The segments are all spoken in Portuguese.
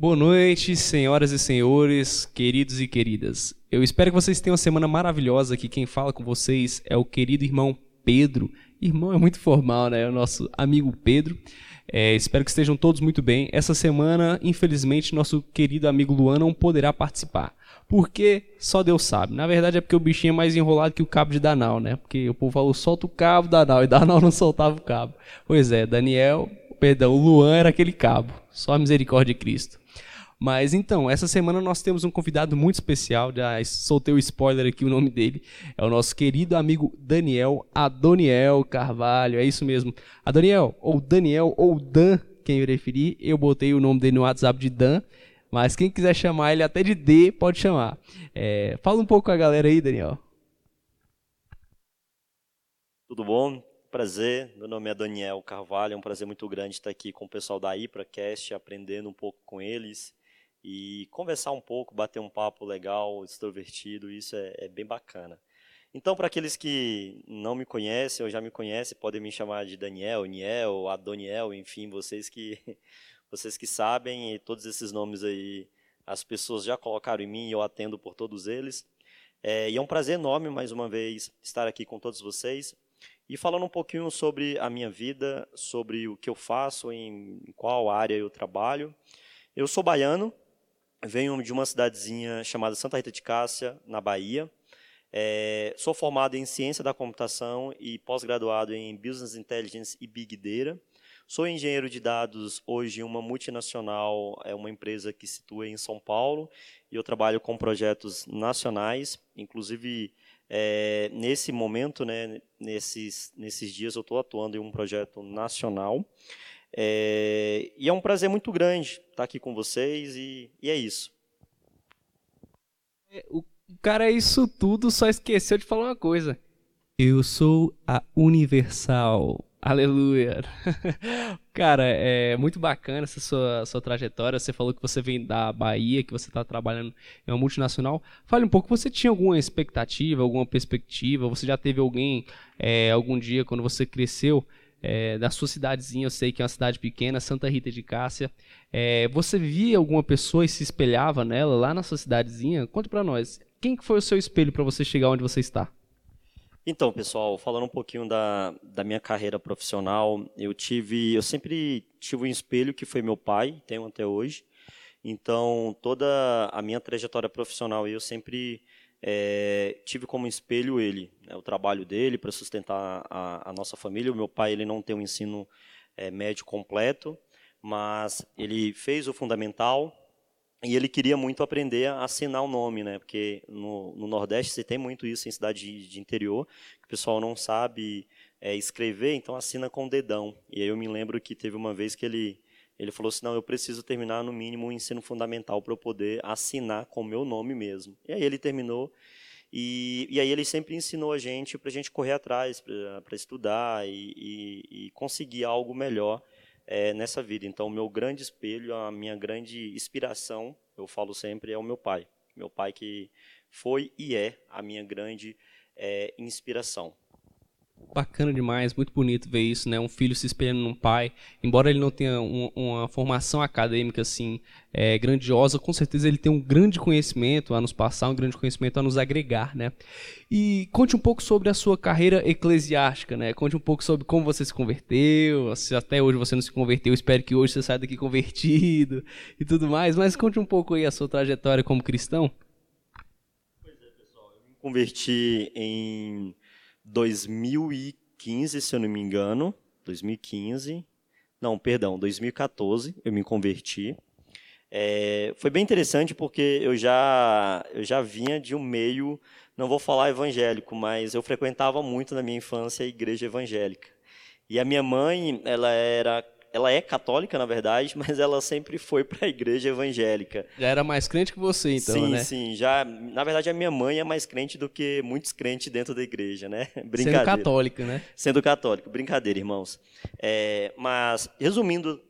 Boa noite, senhoras e senhores, queridos e queridas. Eu espero que vocês tenham uma semana maravilhosa. Aqui quem fala com vocês é o querido irmão Pedro. Irmão é muito formal, né? É o nosso amigo Pedro. É, espero que estejam todos muito bem. Essa semana, infelizmente, nosso querido amigo Luan não poderá participar. Porque só Deus sabe. Na verdade é porque o bichinho é mais enrolado que o cabo de Danal, né? Porque o povo falou, solta o cabo, Danal, e Danal não soltava o cabo. Pois é, Daniel, perdão, o Luan era aquele cabo. Só a misericórdia de Cristo. Mas então, essa semana nós temos um convidado muito especial, já soltei o spoiler aqui, o nome dele é o nosso querido amigo Daniel Adoniel Carvalho, é isso mesmo. Adoniel, ou Daniel, ou Dan, quem preferir, eu botei o nome dele no WhatsApp de Dan, mas quem quiser chamar ele até de D, pode chamar. É, fala um pouco com a galera aí, Daniel. Tudo bom? Prazer, meu nome é Daniel Carvalho, é um prazer muito grande estar aqui com o pessoal da IpraCast, aprendendo um pouco com eles e conversar um pouco, bater um papo legal, extrovertido, isso é, é bem bacana. Então, para aqueles que não me conhecem ou já me conhecem, podem me chamar de Daniel, Niel, Adoniel, enfim, vocês que vocês que sabem, e todos esses nomes aí as pessoas já colocaram em mim e eu atendo por todos eles. É, e é um prazer enorme, mais uma vez, estar aqui com todos vocês e falando um pouquinho sobre a minha vida, sobre o que eu faço, em qual área eu trabalho. Eu sou baiano, venho de uma cidadezinha chamada Santa Rita de Cássia, na Bahia. É, sou formado em Ciência da Computação e pós-graduado em Business Intelligence e Big Data. Sou engenheiro de dados hoje em uma multinacional, é uma empresa que se situa em São Paulo, e eu trabalho com projetos nacionais, inclusive é, nesse momento, né, nesses, nesses dias, eu estou atuando em um projeto nacional. É, e é um prazer muito grande estar aqui com vocês e, e é isso. É, o cara é isso tudo, só esqueceu de falar uma coisa. Eu sou a Universal. Aleluia. Cara, é muito bacana essa sua, sua trajetória. Você falou que você vem da Bahia, que você está trabalhando em uma multinacional. Fale um pouco, você tinha alguma expectativa, alguma perspectiva? Você já teve alguém, é, algum dia, quando você cresceu, é, da sua cidadezinha, eu sei que é uma cidade pequena, Santa Rita de Cássia. É, você via alguma pessoa e se espelhava nela lá na sua cidadezinha? Conte para nós. Quem foi o seu espelho para você chegar onde você está? Então, pessoal, falando um pouquinho da, da minha carreira profissional, eu tive, eu sempre tive um espelho que foi meu pai, tenho até hoje. Então, toda a minha trajetória profissional, eu sempre é, tive como espelho ele, né, o trabalho dele para sustentar a, a, nossa família. O meu pai ele não tem um ensino é, médio completo, mas ele fez o fundamental e ele queria muito aprender a assinar o nome, né? Porque no, no Nordeste você tem muito isso em cidade de, de interior, que o pessoal não sabe é, escrever, então assina com o dedão. E aí eu me lembro que teve uma vez que ele ele falou assim: não, eu preciso terminar no mínimo o ensino fundamental para eu poder assinar com o meu nome mesmo. E aí ele terminou. E, e aí ele sempre ensinou a gente para a gente correr atrás, para estudar e, e, e, conseguir algo melhor é, nessa vida. Então, o meu grande espelho, a minha grande inspiração, eu falo sempre, é o meu pai. Meu pai que foi e é a minha grande é, inspiração bacana demais, muito bonito ver isso, né? Um filho se espelhando num pai, embora ele não tenha um, uma formação acadêmica assim é, grandiosa, com certeza ele tem um grande conhecimento a nos passar, um grande conhecimento a nos agregar, né? E conte um pouco sobre a sua carreira eclesiástica, né? Conte um pouco sobre como você se converteu, se até hoje você não se converteu, espero que hoje você saia daqui convertido e tudo mais, mas conte um pouco aí a sua trajetória como cristão. Pois é, pessoal, eu me converti em 2015, se eu não me engano, 2015, não, perdão, 2014, eu me converti. É, foi bem interessante porque eu já, eu já vinha de um meio, não vou falar evangélico, mas eu frequentava muito na minha infância a igreja evangélica. E a minha mãe, ela era ela é católica, na verdade, mas ela sempre foi para a igreja evangélica. Já era mais crente que você, então, sim, né? Sim, sim. Já, na verdade, a minha mãe é mais crente do que muitos crentes dentro da igreja, né? Brincadeira. Sendo católica, né? Sendo católico. Brincadeira, irmãos. É, mas, resumindo,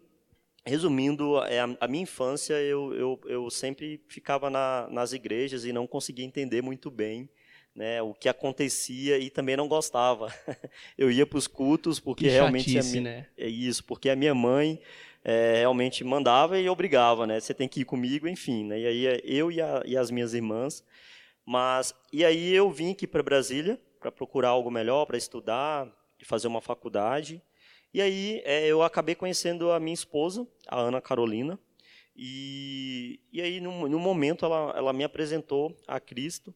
resumindo é, a, a minha infância, eu, eu, eu sempre ficava na, nas igrejas e não conseguia entender muito bem né, o que acontecia e também não gostava. Eu ia para os cultos porque que realmente chatice, minha, né? é isso, porque a minha mãe é, realmente mandava e obrigava, né? Você tem que ir comigo, enfim, né? E aí é eu e, a, e as minhas irmãs, mas e aí eu vim aqui para Brasília para procurar algo melhor, para estudar e fazer uma faculdade. E aí é, eu acabei conhecendo a minha esposa, a Ana Carolina, e, e aí no, no momento ela, ela me apresentou a Cristo.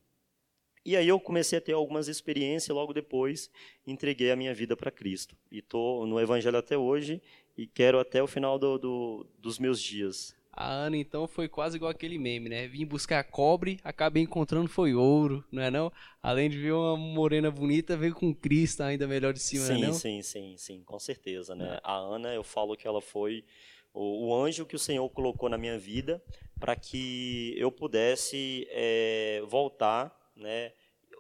E aí eu comecei a ter algumas experiências logo depois entreguei a minha vida para Cristo. E estou no Evangelho até hoje e quero até o final do, do, dos meus dias. A Ana, então, foi quase igual aquele meme, né? Vim buscar cobre, acabei encontrando foi ouro, não é não? Além de ver uma morena bonita, veio com Cristo ainda melhor de cima, sim, não é não? Sim, sim, sim, com certeza, né? É. A Ana, eu falo que ela foi o, o anjo que o Senhor colocou na minha vida para que eu pudesse é, voltar, né?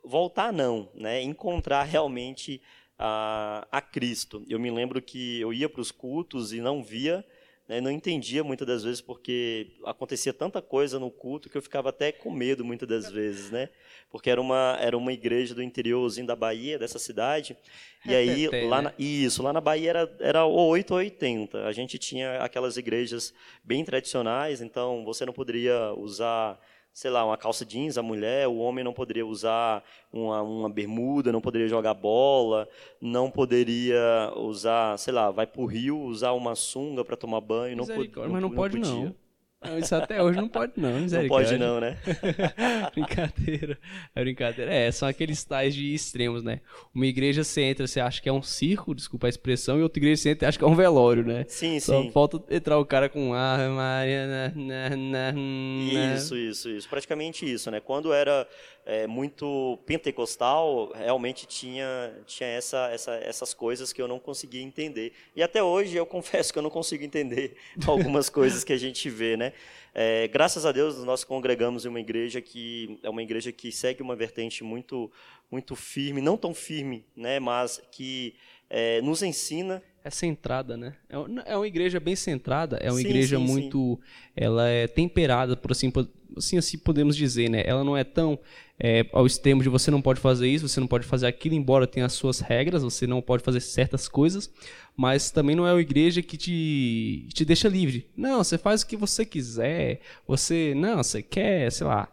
Voltar não, né? Encontrar realmente a, a Cristo. Eu me lembro que eu ia para os cultos e não via né, não entendia muitas das vezes porque acontecia tanta coisa no culto que eu ficava até com medo muitas das vezes, né? Porque era uma, era uma igreja do interiorzinho da Bahia, dessa cidade. E aí, lá na, isso, lá na Bahia era, era 8 ou 80. A gente tinha aquelas igrejas bem tradicionais, então você não poderia usar sei lá, uma calça jeans, a mulher, o homem não poderia usar uma, uma bermuda, não poderia jogar bola, não poderia usar, sei lá, vai pro rio usar uma sunga para tomar banho, não, não, mas não, não pode podia. Não. Isso até hoje não pode não, Não pode não, né? brincadeira, é brincadeira. É, são aqueles tais de extremos, né? Uma igreja você entra, você acha que é um circo, desculpa a expressão, e outra igreja você entra e acha que é um velório, né? Sim, Só sim. falta entrar o cara com Ave Maria, na, na, na, na. Isso, isso, isso. Praticamente isso, né? Quando era é, muito pentecostal, realmente tinha, tinha essa, essa, essas coisas que eu não conseguia entender. E até hoje eu confesso que eu não consigo entender algumas coisas que a gente vê, né? É, graças a Deus nós congregamos em uma igreja que é uma igreja que segue uma vertente muito muito firme, não tão firme, né? Mas que é, nos ensina é centrada, né? É, é uma igreja bem centrada, é uma sim, igreja sim, muito, sim. ela é temperada, por assim, assim, assim podemos dizer, né? Ela não é tão é, ao extremo de você não pode fazer isso, você não pode fazer aquilo, embora tenha as suas regras, você não pode fazer certas coisas, mas também não é uma igreja que te, te deixa livre. Não, você faz o que você quiser, você, não, você quer, sei lá,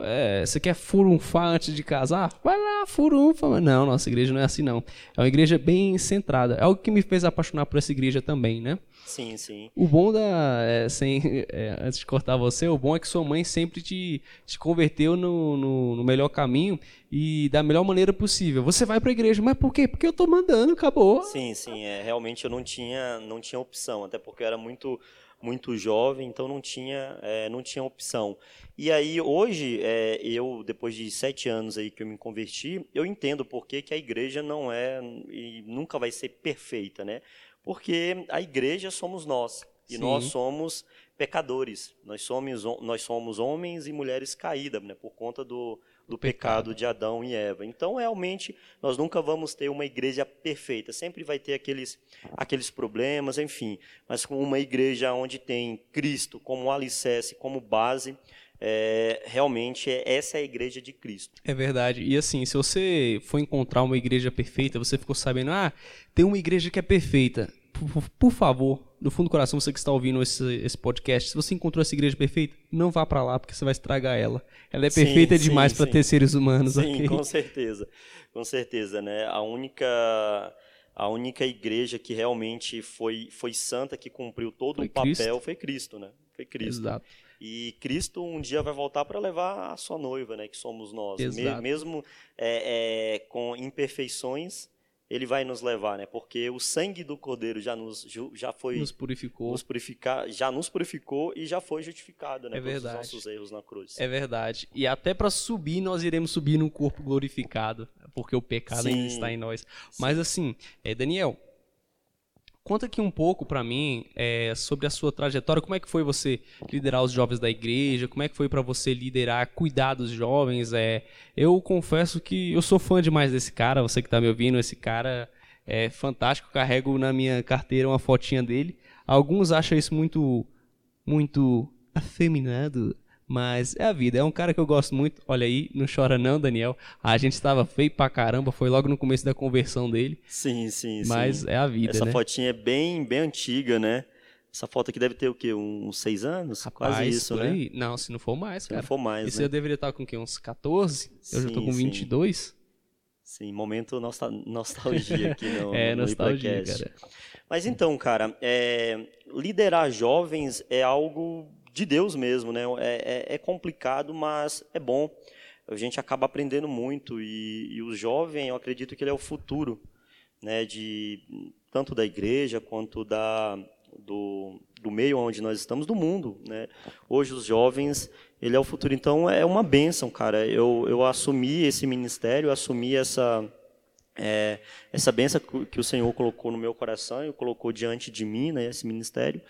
é, você quer furunfar antes de casar? Vai lá, furunfa. Não, nossa igreja não é assim, não. É uma igreja bem centrada. É algo que me fez apaixonar por essa igreja também, né? Sim, sim. O bom da. É, sem, é, antes de cortar você, o bom é que sua mãe sempre te, te converteu no, no, no, melhor caminho e da melhor maneira possível. Você vai para a igreja, mas por quê? Porque eu tô mandando, acabou. Sim, sim. É, realmente eu não tinha, não tinha opção, até porque eu era muito muito jovem, então não tinha, é, não tinha opção. E aí hoje, é, eu depois de sete anos aí que eu me converti, eu entendo por que, que a igreja não é e nunca vai ser perfeita, né? Porque a igreja somos nós e Sim. nós somos pecadores. Nós somos, nós somos homens e mulheres caídas, né? Por conta do, do pecado de Adão e Eva. Então, realmente, nós nunca vamos ter uma igreja perfeita. Sempre vai ter aqueles, aqueles problemas, enfim. Mas com uma igreja onde tem Cristo como alicerce, como base, é, realmente é, essa é a igreja de Cristo. É verdade. E assim, se você for encontrar uma igreja perfeita, você ficou sabendo, ah, tem uma igreja que é perfeita por, por, favor, do fundo do coração, você que está ouvindo esse, esse podcast, se você encontrou essa igreja perfeita, não vá para lá, porque você vai estragar ela. Ela é perfeita sim, demais para ter seres humanos. Sim, okay? com certeza. Com certeza, né? A única a única igreja que realmente foi, foi santa, que cumpriu todo foi o papel, Cristo. foi Cristo, né? Foi Cristo. Exato. E Cristo um dia vai voltar para levar a sua noiva, né? Que somos nós. Exato. Mesmo é, é, com imperfeições, ele vai nos levar, né? Porque o sangue do Cordeiro já nos já foi nos purificou, nos purificar, já nos purificou e já foi justificado, né? É verdade. Os nossos erros na cruz. É verdade. E até para subir nós iremos subir num corpo glorificado, porque o pecado Sim. ainda está em nós. Sim. Mas assim, é, Daniel, Conta aqui um pouco para mim é, sobre a sua trajetória. Como é que foi você liderar os jovens da igreja? Como é que foi para você liderar, cuidar dos jovens? É, eu confesso que eu sou fã demais desse cara. Você que está me ouvindo, esse cara é fantástico. Carrego na minha carteira uma fotinha dele. Alguns acham isso muito, muito afeminado. Mas é a vida, é um cara que eu gosto muito. Olha aí, não chora não, Daniel. A gente estava feio pra caramba, foi logo no começo da conversão dele. Sim, sim, Mas sim. é a vida, Essa né? fotinha é bem, bem antiga, né? Essa foto aqui deve ter o quê? Uns seis anos? Rapaz, Quase isso, né? Não, se não for mais, Se cara. não for mais, Esse né? eu deveria estar com o quê? Uns 14? eu já tô Sim, com sim. 22. Sim, momento nostal- nostalgia aqui no, é, no nostalgia. Mas então, cara, é, liderar jovens é algo de Deus mesmo, né? É, é- é complicado, mas é bom. A gente acaba aprendendo muito e, e o jovem, eu acredito que ele é o futuro, né? De tanto da igreja quanto da do, do meio onde nós estamos, do mundo, né? Hoje os jovens, ele é o futuro. Então é uma bênção, cara. Eu, eu assumi esse ministério, assumi essa é, essa benção que o Senhor colocou no meu coração e colocou diante de mim, né, esse ministério.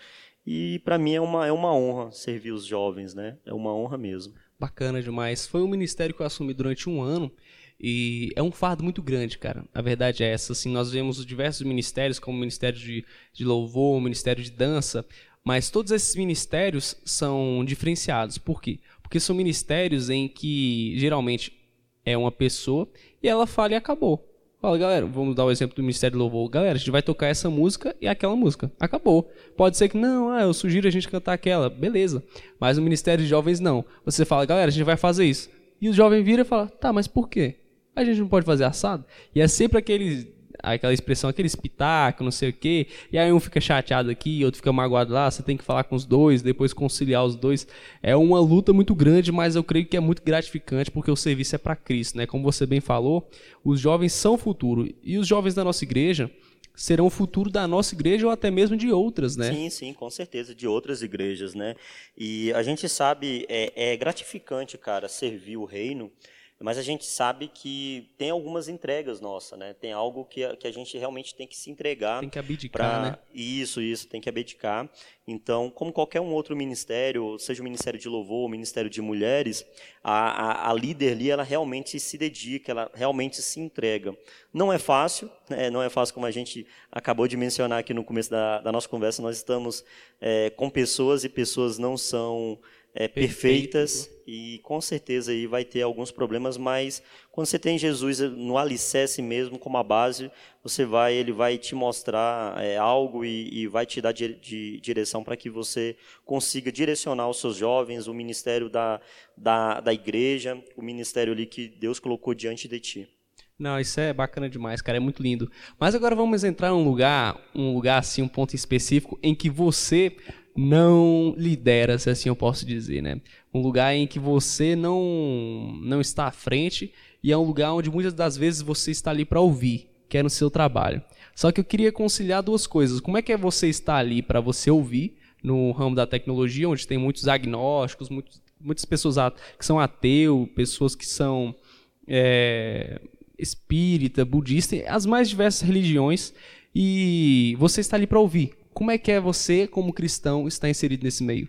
E para mim é uma, é uma honra servir os jovens, né? É uma honra mesmo. Bacana demais. Foi um ministério que eu assumi durante um ano e é um fardo muito grande, cara. A verdade é essa. Assim, nós vemos diversos ministérios, como o Ministério de, de Louvor, o Ministério de Dança, mas todos esses ministérios são diferenciados. Por quê? Porque são ministérios em que geralmente é uma pessoa e ela fala e acabou. Fala, galera, vamos dar o exemplo do Ministério do Louvor. Galera, a gente vai tocar essa música e aquela música. Acabou. Pode ser que não, ah, eu sugiro a gente cantar aquela. Beleza. Mas no Ministério de Jovens, não. Você fala, galera, a gente vai fazer isso. E o jovem vira e fala, tá, mas por quê? A gente não pode fazer assado? E é sempre aquele, aquela expressão, aquele espetáculo, não sei o quê. E aí um fica chateado aqui, outro fica magoado lá. Você tem que falar com os dois, depois conciliar os dois. É uma luta muito grande, mas eu creio que é muito gratificante porque o serviço é para Cristo, né? Como você bem falou, os jovens são o futuro. E os jovens da nossa igreja serão o futuro da nossa igreja ou até mesmo de outras, né? Sim, sim, com certeza, de outras igrejas, né? E a gente sabe, é, é gratificante, cara, servir o reino, mas a gente sabe que tem algumas entregas nossas, né? Tem algo que a, que a gente realmente tem que se entregar. Tem que abdicar, pra- né? Isso, isso, tem que abdicar. Então, como qualquer um outro ministério, seja o Ministério de Louvor, o Ministério de Mulheres, a, a, a líder ali, ela realmente se dedica, ela realmente se entrega. Não é fácil, né? não é fácil como a gente acabou de mencionar aqui no começo da, da nossa conversa, nós estamos é, com pessoas e pessoas não são é, perfeitas e com certeza aí vai ter alguns problemas, mas quando você tem Jesus no alicerce mesmo, como a base, você vai, ele vai te mostrar é, algo e, e vai te dar de direção para que você consiga direcionar os seus jovens, o ministério da, da, da igreja, o ministério ali que Deus colocou diante de ti. Não, isso é bacana demais, cara, é muito lindo. Mas agora vamos entrar em um lugar, um lugar assim, um ponto específico em que você não lidera, se assim eu posso dizer, né? Um lugar em que você não não está à frente e é um lugar onde muitas das vezes você está ali para ouvir, que é no seu trabalho. Só que eu queria conciliar duas coisas. Como é que é você estar ali para você ouvir no ramo da tecnologia, onde tem muitos agnósticos, muitos, muitas pessoas que são ateu, pessoas que são é, espírita, budista, as mais diversas religiões, e você está ali para ouvir. Como é que é você, como cristão, estar inserido nesse meio?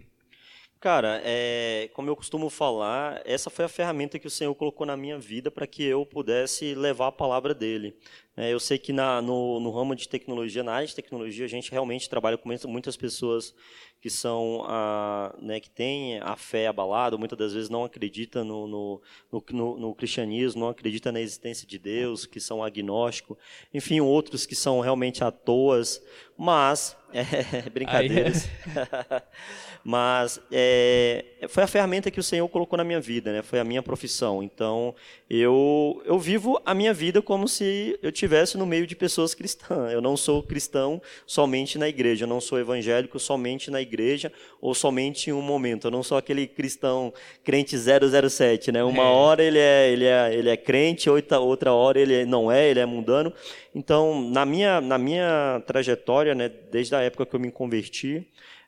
Cara, é, como eu costumo falar, essa foi a ferramenta que o Senhor colocou na minha vida para que eu pudesse levar a palavra dele. É, eu sei que na, no, no ramo de tecnologia, na área de tecnologia, a gente realmente trabalha com muitas- pessoas que são, ah, né, que têm a fé abalada, muitas das vezes não acreditam no, no, no, no- no cristianismo, não acreditam na existência de Deus, que são agnósticos, enfim, outros que são realmente à toas, mas, é, brincadeiras, mas é, foi a ferramenta que o Senhor colocou na minha vida, né? Foi a minha profissão. Então eu eu vivo a minha vida como se eu tivesse no meio de pessoas cristãs. Eu não sou cristão somente na igreja. Eu não sou evangélico somente na igreja ou somente em um momento. Eu não sou aquele cristão crente 007, né? Uma É. hora ele é ele é ele é crente, outra outra hora ele não é, ele é mundano. Então na minha na minha trajetória, né? Desde a época que eu me converti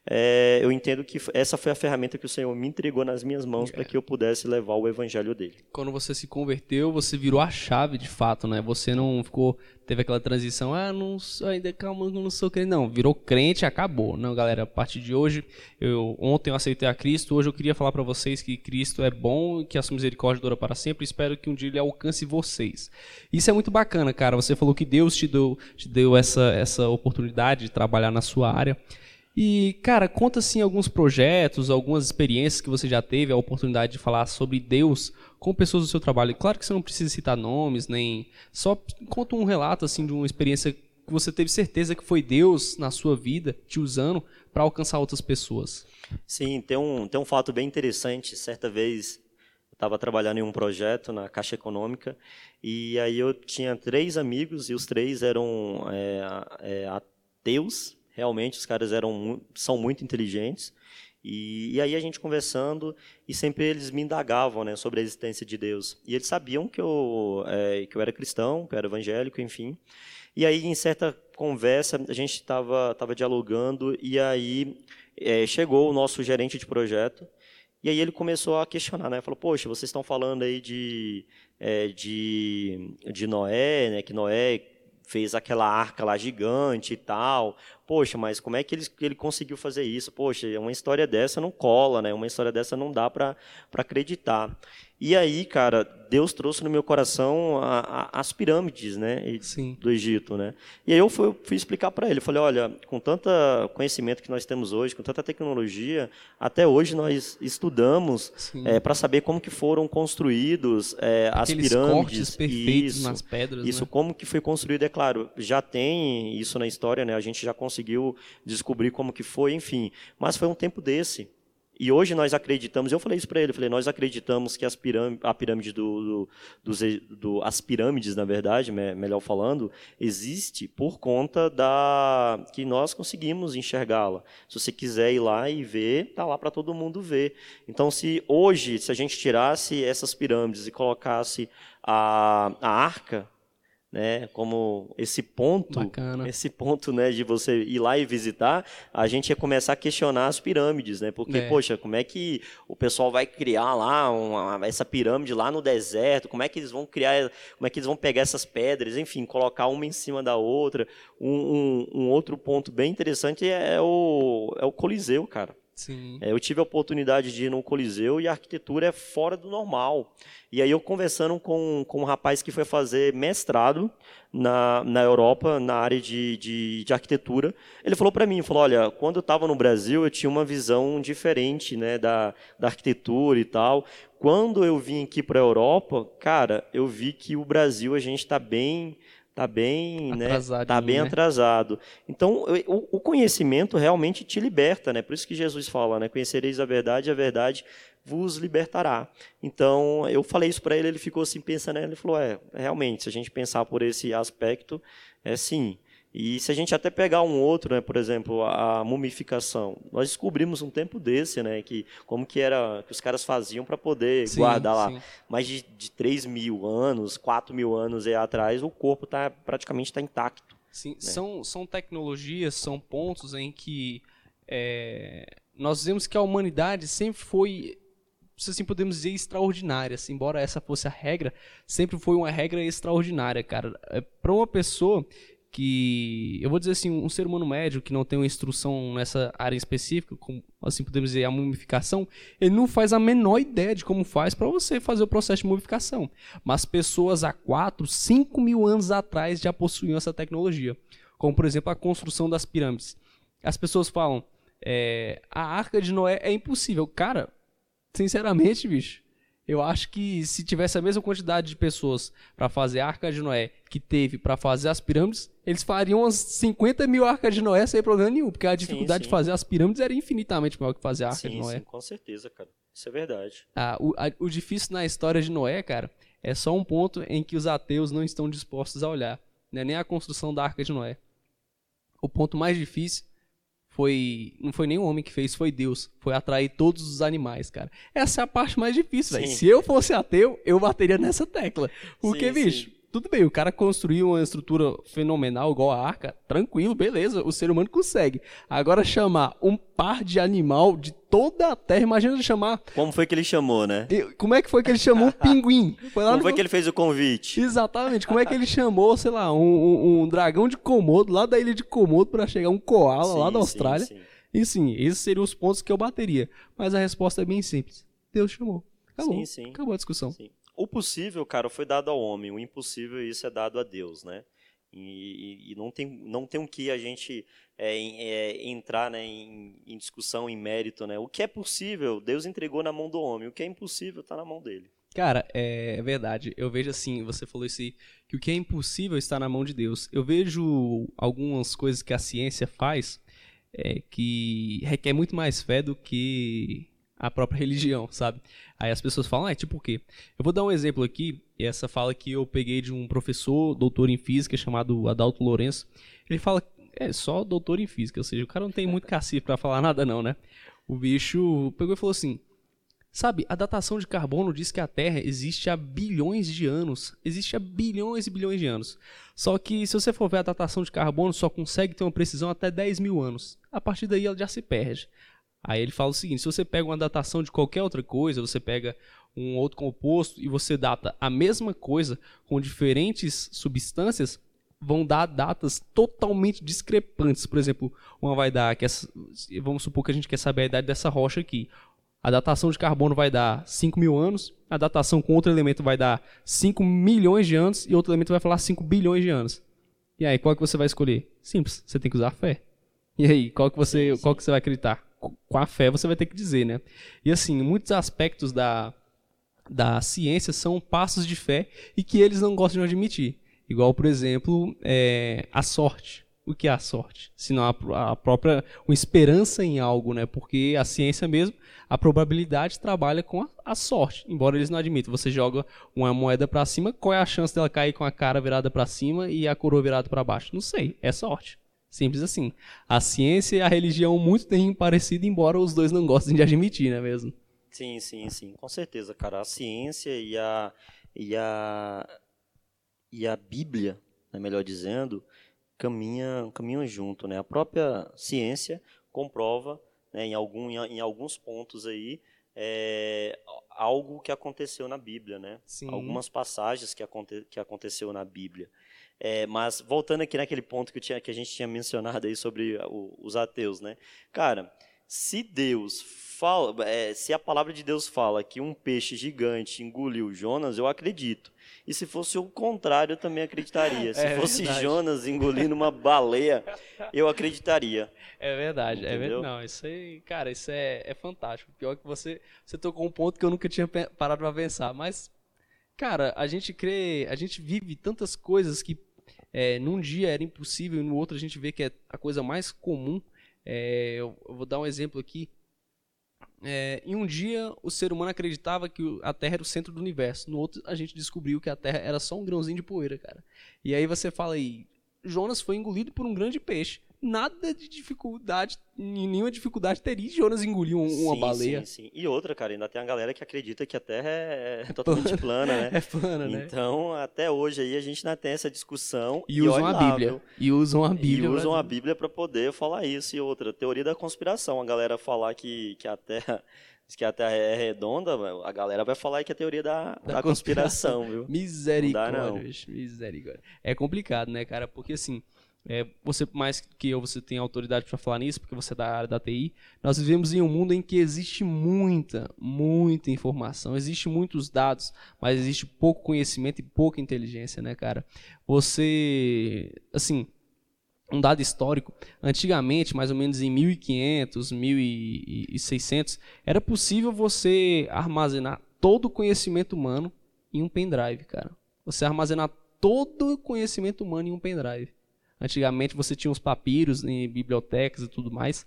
é, eu entendo que essa foi a ferramenta que o Senhor me entregou nas minhas mãos para que eu pudesse levar o evangelho dele. Quando você se converteu, você virou a chave de fato, né? Você não ficou, teve aquela transição, ah, não ainda calma, não sou crente. Não, virou crente acabou. Não, galera, a partir de hoje, eu ontem eu aceitei a Cristo, hoje eu queria falar para vocês que Cristo é bom que a sua misericórdia dura para sempre. Espero que um dia ele alcance vocês. Isso é muito bacana, cara. Você falou que Deus te deu, te deu essa, essa oportunidade de trabalhar na sua área. E, cara, conta assim alguns projetos, algumas experiências que você já teve, a oportunidade de falar sobre Deus com pessoas do seu trabalho. Claro que você não precisa citar nomes, nem só conta um relato assim de uma experiência que você teve certeza que foi Deus na sua vida te usando para alcançar outras pessoas? Sim, tem um, tem um fato bem interessante. Certa vez eu estava trabalhando em um projeto na Caixa Econômica e aí eu tinha três amigos e os três eram é, é, ateus. Realmente, os caras eram, são muito inteligentes. E, e, aí a gente conversando e sempre eles me indagavam né, sobre a existência de Deus. E eles sabiam que eu, é, que eu era cristão, que eu era evangélico, enfim. E aí, em certa conversa, a gente estava tava dialogando e aí é, chegou o nosso gerente de projeto e aí ele começou a questionar, né? Falou, poxa, vocês estão falando aí de, é, de, de Noé, né? Que Noé fez aquela arca lá gigante e tal. Poxa, mas como é que ele, ele conseguiu fazer isso? Poxa, uma história dessa não cola, né? Uma história dessa não dá para acreditar. E aí, cara, Deus trouxe no meu coração a, a, as pirâmides, né, Sim. do Egito, né. E aí eu fui, fui explicar para ele, falei, olha, com tanto conhecimento que nós temos hoje, com tanta tecnologia, até hoje nós estudamos é, para saber como que foram construídos é, as pirâmides, perfeitos isso, nas pedras, isso né? como que foi construído, é claro, já tem isso na história, né, a gente já conseguiu descobrir como que foi, enfim, mas foi um tempo desse. E hoje nós acreditamos, eu falei isso para ele, falei, nós acreditamos que as pirâmides, a pirâmide do, do, do, as pirâmides, na verdade, melhor falando, existe por conta da que nós conseguimos enxergá-la. Se você quiser ir lá e ver, tá lá para todo mundo ver. Então, se hoje, se a gente tirasse essas pirâmides e colocasse a, a arca né, como esse ponto, Bacana. esse ponto, né, de você ir lá e visitar, a gente ia começar a questionar as pirâmides, né? Porque, é. poxa, como é que o pessoal vai criar lá uma, essa pirâmide lá no deserto? Como é que eles vão criar? Como é que eles vão pegar essas pedras? Enfim, colocar uma em cima da outra. Um, um, um outro ponto bem interessante é o, é o Coliseu, cara. É, eu tive a oportunidade de ir no Coliseu e a arquitetura é fora do normal. E aí eu conversando com, com um rapaz que foi fazer mestrado na, na Europa, na área de, de, de arquitetura, ele falou para mim, falou, olha, quando eu estava no Brasil eu tinha uma visão diferente né, da, da arquitetura e tal. Quando eu vim aqui para a Europa, cara, eu vi que o Brasil a gente está bem está bem, né? Tá bem né? atrasado. Então, o, o, conhecimento realmente te liberta, né? Por isso que Jesus fala, né? Conhecereis a verdade, a verdade vos libertará. Então, eu falei isso para ele, ele ficou assim pensando, né? ele falou, é, realmente, se a gente pensar por esse aspecto, é sim. E se a gente até pegar um outro, né, por exemplo, a mumificação, nós descobrimos um tempo desse, né, que como que era que os caras faziam para poder sim, guardar lá sim. mais de, de 3 mil anos, 4 mil anos aí atrás, o corpo tá praticamente está intacto. Sim, né? são, são tecnologias, são pontos em que é, nós vemos que a humanidade sempre foi se assim podemos dizer, extraordinária. Assim, embora essa fosse a regra, sempre foi uma regra extraordinária, cara. É, para uma pessoa que eu vou dizer assim, um ser humano médio que não tem uma instrução nessa área específica, como assim podemos dizer a mumificação, ele não faz a menor ideia de como faz para você fazer o processo de mumificação. Mas pessoas há 4, 5 mil anos atrás já possuíam essa tecnologia, como por exemplo a construção das pirâmides. As pessoas falam, é, a arca de Noé é impossível. Cara, sinceramente, bicho, eu acho que se tivesse a mesma quantidade de pessoas para fazer a Arca de Noé que teve para fazer as pirâmides, eles fariam umas 50 mil Arcas de Noé sem problema nenhum, porque a dificuldade sim, sim. de fazer as pirâmides era infinitamente maior que fazer a Arca sim, de Noé. Sim, com certeza, cara. Isso é verdade. Ah, o, a, o difícil na história de Noé, cara, é só um ponto em que os ateus não estão dispostos a olhar. Não é nem a construção da Arca de Noé. O ponto mais difícil foi não foi nem o homem que fez, foi Deus. Foi atrair todos os animais, cara. Essa é a parte mais difícil, velho. Se eu fosse ateu, eu bateria nessa tecla. Porque, sim, bicho, sim tudo bem, o cara construiu uma estrutura fenomenal igual a arca, tranquilo, beleza, o ser humano consegue. Agora chamar um par de animal de toda a Terra, imagina ele chamar... Como foi que ele chamou, né? Como é que foi que ele chamou um pinguim? Foi Como no... foi que ele fez o convite? Exatamente, como é que ele chamou, sei lá, um, um, um dragão de Komodo, lá da ilha de Komodo, para chegar um koala sim, lá da Austrália. Sim, sim. E sim, esses seriam os pontos que eu bateria. Mas a resposta é bem simples. Deus chamou. Acabou. Sim, sim. Acabou a discussão. Sim o possível, cara, foi dado ao homem. O impossível, isso é dado a Deus, né? E, e, não, tem, não tem o que a gente é, é, entrar né, em, em, discussão, em mérito. Né? O que é possível, Deus entregou na mão do homem. O que é impossível está na mão dele. Cara, é verdade. Eu vejo assim, você falou isso aí, que o que é impossível está na mão de Deus. Eu vejo algumas coisas que a ciência faz é, que requer muito mais fé do que a própria religião, sabe? Aí as pessoas falam, ah, é tipo o quê? Eu vou dar um exemplo aqui, essa fala que eu peguei de um professor, doutor em física, chamado Adalto Lourenço. Ele fala, é só doutor em física, ou seja, o cara não tem muito cacife para falar nada não, né? O bicho pegou e falou assim, Sabe, a datação de carbono diz que a Terra existe há bilhões de anos. Existe há bilhões e bilhões de anos. Só que se você for ver a datação de carbono, só consegue ter uma precisão até 10 mil anos. A partir daí ela já se perde. Aí ele fala o seguinte: se você pega uma datação de qualquer outra coisa, você pega um outro composto e você data a mesma coisa com diferentes substâncias, vão dar datas totalmente discrepantes. Por exemplo, uma vai dar que essa, vamos supor que a gente quer saber a idade dessa rocha aqui. A datação de carbono vai dar 5 mil anos, a datação com outro elemento vai dar 5 milhões de anos e outro elemento vai falar 5 bilhões de anos. E aí, qual que você vai escolher? Simples, você tem que usar a fé. E aí, qual que você, qual que você vai acreditar? Com a fé você vai ter que dizer, né? E assim, muitos aspectos da, da ciência são passos de fé e que eles não gostam de admitir. Igual, por exemplo, é, a sorte o que é a sorte, senão a, a própria uma esperança em algo, né? Porque a ciência mesmo, a probabilidade trabalha com a, a sorte, embora eles não admitam. Você joga uma moeda para cima, qual é a chance dela cair com a cara virada para cima e a coroa virada para baixo? Não sei, é sorte. Simples assim. A ciência e a religião muito têm parecido, embora os dois não gostem de admitir, não é mesmo? Sim, sim, sim, com certeza, cara. A ciência e a e a e a Bíblia, né, melhor dizendo, caminham, caminham junto. Né? A própria ciência comprova, né, em, algum, em, alguns pontos aí, é, algo que aconteceu na Bíblia, né? Sim. Algumas passagens que, aconte, que aconteceu na Bíblia. É, mas voltando aqui naquele ponto que, tinha, que a gente tinha mencionado aí sobre o, os ateus, né? Cara, se Deus fala, é, se a palavra de Deus fala que um peixe gigante engoliu Jonas, eu acredito. E se fosse o contrário, eu também acreditaria. Se é fosse verdade. Jonas engolindo uma baleia, eu acreditaria. É verdade, Entendeu? é verdade. Não, isso aí, cara, isso é, é fantástico. Pior que você, você tocou um ponto que eu nunca tinha parado para pensar. Mas, cara, a gente crê, a gente vive tantas coisas que é, num dia era impossível e no outro a gente vê que é a coisa mais comum. É, eu, vou dar um exemplo aqui. É, em um dia, o ser humano acreditava que a Terra era o centro do universo. No outro, a gente descobriu que a Terra era só um grãozinho de poeira, cara. E aí você fala aí, Jonas foi engolido por um grande peixe nada de dificuldade, nenhuma dificuldade teria Jonas engolir um, uma sim, baleia. Sim, sim. E outra, cara, ainda tem a galera que acredita que a Terra é, é totalmente plana, né? É plana, né? Então, até hoje aí a gente ainda tem essa discussão. E, e usam a Bíblia. E usam a Bíblia. E usam a Bíblia para poder falar isso. E outra, teoria da conspiração. A galera falar que, que a Terra que a Terra é redonda, a galera vai falar que é a teoria da, da, da conspiração, conspiração, viu? Misericórdia, não dá, não. misericórdia. É complicado, né, cara? Porque assim, é, você, mais que eu, você tem autoridade para falar nisso, porque você é da área da TI. Nós vivemos em um mundo em que existe muita, muita informação, existe muitos dados, mas existe pouco conhecimento e pouca inteligência, né, cara? Você, assim, um dado histórico, antigamente, mais ou menos em 1500, 1600, era possível você armazenar todo o conhecimento humano em um pendrive, cara. Você armazenar todo o conhecimento humano em um pendrive. Antigamente você tinha os papiros em bibliotecas e tudo mais.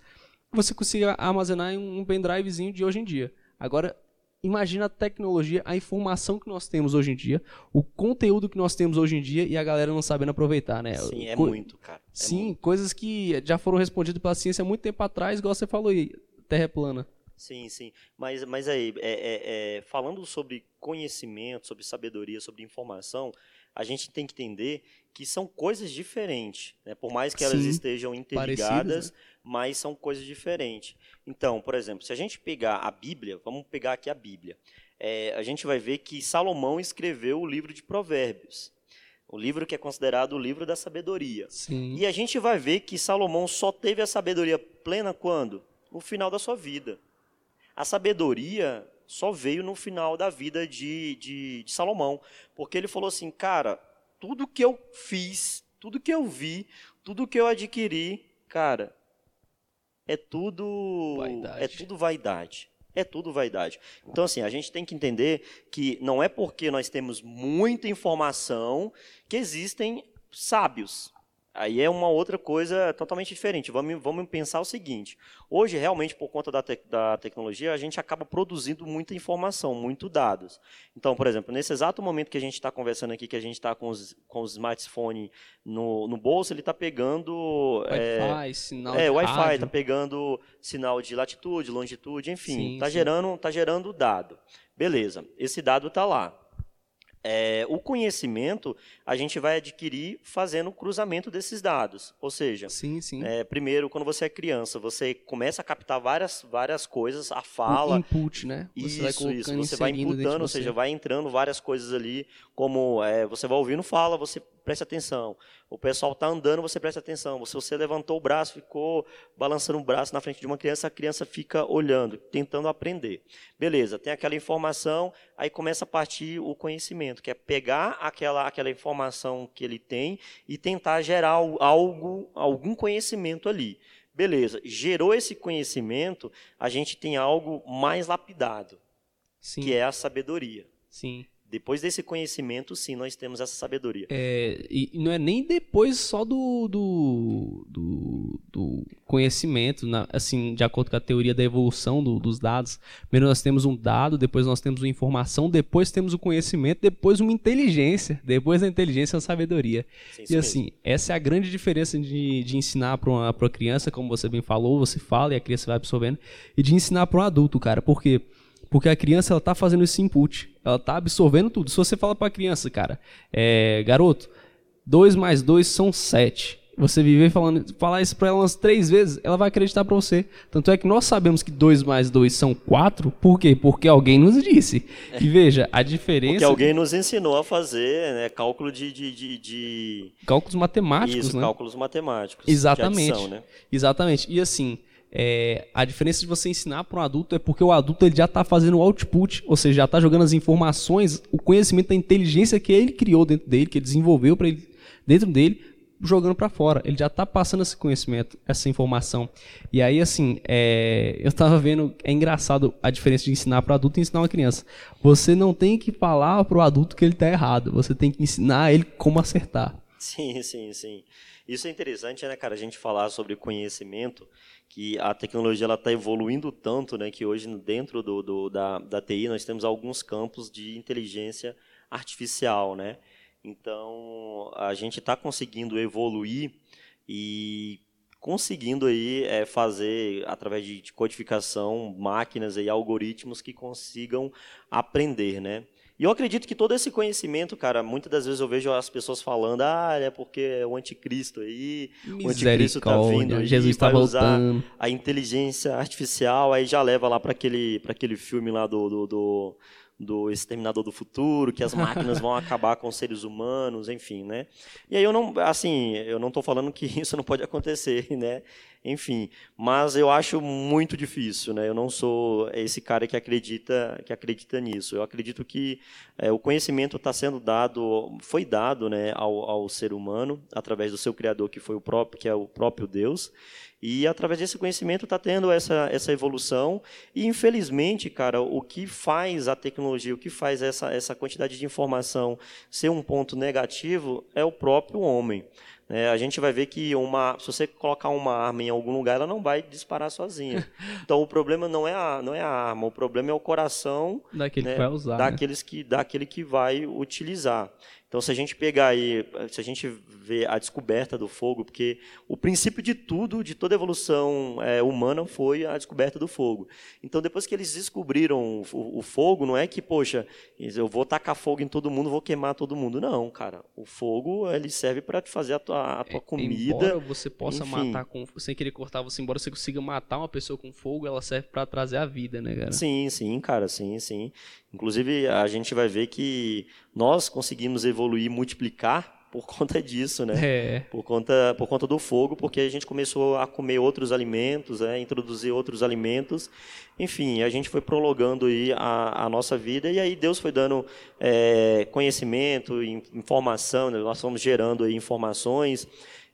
Você conseguia armazenar em um pendrivezinho de hoje em dia. Agora, imagina a tecnologia, a informação que nós temos hoje em dia, o conteúdo que nós temos hoje em dia e a galera não sabendo aproveitar, né? Sim, é Co muito, cara. É Sim, muito. coisas que já foram respondidas pela ciência há muito tempo atrás, igual você falou aí, Terra é plana. Sim, sim. Mas, mas aí, é, é, é, falando sobre conhecimento, sobre sabedoria, sobre informação, a gente tem que entender que são coisas diferentes, né? por mais que elas Sim, estejam interligadas, né? mas são coisas diferentes. Então, por exemplo, se a gente pegar a Bíblia, vamos pegar aqui a Bíblia, é, a gente vai ver que Salomão escreveu o livro de Provérbios, o livro que é considerado o livro da sabedoria. Sim. E a gente vai ver que Salomão só teve a sabedoria plena quando? No final da sua vida. A sabedoria só veio no final da vida de, de, de Salomão, porque ele falou assim, cara, tudo que eu fiz, tudo que eu vi, tudo que eu adquiri, cara, é tudo vaidade. é tudo vaidade. É tudo vaidade. Então, assim, a gente tem que entender que não é porque nós temos muita informação que existem sábios. Aí é uma outra coisa totalmente diferente. Vamos, vamos pensar o seguinte: hoje, realmente, por conta da, te, da tecnologia, a gente acaba produzindo muita informação, muito dados. Então, por exemplo, nesse exato momento que a gente está conversando aqui, que a gente está com os, com os smartphones no, no bolso, ele está pegando. Wi-Fi, é, sinal é, de Wi-Fi, está pegando sinal de latitude, longitude, enfim, está gerando, tá gerando dado. Beleza, esse dado está lá. É, o conhecimento a gente vai adquirir fazendo o cruzamento desses dados. Ou seja, sim, sim. É, primeiro, quando você é criança, você começa a captar várias, várias coisas, a fala. O input, né? Você isso, vai isso. Você vai inputando, ou seja, vai entrando várias coisas ali, como é, você vai ouvindo fala, você preste atenção. O pessoal está andando, você presta atenção. Se você levantou o braço, ficou balançando o braço na frente de uma criança, a criança fica olhando, tentando aprender. Beleza, tem aquela informação, aí começa a partir o conhecimento, que é pegar aquela, aquela informação que ele tem e tentar gerar algo, algum conhecimento ali. Beleza, gerou esse conhecimento, a gente tem algo mais lapidado, Sim. que é a sabedoria. Sim. Depois desse conhecimento, sim, nós temos essa sabedoria. É, e não é nem depois só do, do, do, do conhecimento, na, assim, de acordo com a teoria da evolução do, dos dados. Primeiro nós temos um dado, depois nós temos uma informação, depois temos o conhecimento, depois uma inteligência, depois da inteligência a sabedoria. Sim, e assim, mesmo. essa é a grande diferença de, de ensinar para uma, uma criança, como você bem falou, você fala e a criança vai absorvendo, e de ensinar para um adulto, cara, porque porque a criança ela tá fazendo esse input, ela tá absorvendo tudo. Se você fala para a criança, cara, é, garoto, 2 mais 2 são 7. Você viver falando, falar isso para ela umas três vezes, ela vai acreditar para você. Tanto é que nós sabemos que 2 mais 2 são 4, por quê? Porque alguém nos disse. E veja, a diferença. Porque alguém nos ensinou a fazer né, cálculo de, de, de, de... Cálculos matemáticos, Isso, né? cálculos matemáticos. Exatamente. Adição, né? Exatamente. E assim, é, a diferença de você ensinar para um adulto é porque o adulto ele já está fazendo o output, ou seja, já está jogando as informações, o conhecimento da inteligência que ele criou dentro dele, que ele desenvolveu para ele dentro dele, jogando para fora. Ele já está passando esse conhecimento, essa informação. E aí, assim, é, eu estava vendo, é engraçado a diferença de ensinar para adulto e ensinar uma criança. Você não tem que falar para o adulto que ele está errado, você tem que ensinar ele como acertar. Sim, sim, sim. Isso é interessante, né, cara, a gente falar sobre conhecimento que a tecnologia ela está evoluindo tanto, né, que hoje dentro do, do, da, da TI nós temos alguns campos de inteligência artificial, né? Então a gente está conseguindo evoluir e conseguindo aí é, fazer através de codificação máquinas e algoritmos que consigam aprender, né? E eu acredito que todo esse conhecimento, cara, muitas das vezes eu vejo as pessoas falando, ah, é porque é o anticristo aí, o anticristo está vindo Jesus está voltando. a inteligência artificial, aí já leva lá para aquele, aquele filme lá do, do, do do Exterminador do Futuro, que as máquinas vão acabar com os seres humanos, enfim, né? E aí eu não, assim, eu não estou falando que isso não pode acontecer, né? Enfim, mas eu acho muito difícil, né? Eu não sou esse cara que acredita que acredita nisso. Eu acredito que é, o conhecimento está sendo dado, foi dado, né, ao, ao ser humano através do seu criador que foi o próprio, que é o próprio Deus. E através desse conhecimento está tendo essa, essa evolução. E infelizmente, cara, o que faz a tecnologia, o que faz essa, essa quantidade de informação ser um ponto negativo é o próprio homem. É, a gente vai ver que uma, se você colocar uma arma em algum lugar, ela não vai disparar sozinha. Então o problema não é a, não é a arma, o problema é o coração daquele né, que vai usar, daqueles né? que, daquele que vai utilizar. Então, se a gente pegar aí, se a gente ver a descoberta do fogo, porque o princípio de tudo, de toda evolução é, humana, foi a descoberta do fogo. Então, depois que eles descobriram o, o, fogo, não é que, poxa, eu vou tacar fogo em todo mundo, vou queimar todo mundo. Não, cara. O fogo, ele serve para fazer a tua, a tua é, comida. Embora você possa enfim. matar, com, sem querer cortar você, embora você consiga matar uma pessoa com fogo, ela serve para trazer a vida, né, cara? Sim, sim, cara, sim, sim. Inclusive, a gente vai ver que nós conseguimos evoluir e multiplicar por conta disso, né? É. Por conta, por conta do fogo, porque a gente começou a comer outros alimentos, né? introduzir outros alimentos. Enfim, a gente foi prolongando aí a, a nossa vida e aí Deus foi dando é, conhecimento, informação, né? nós fomos gerando aí informações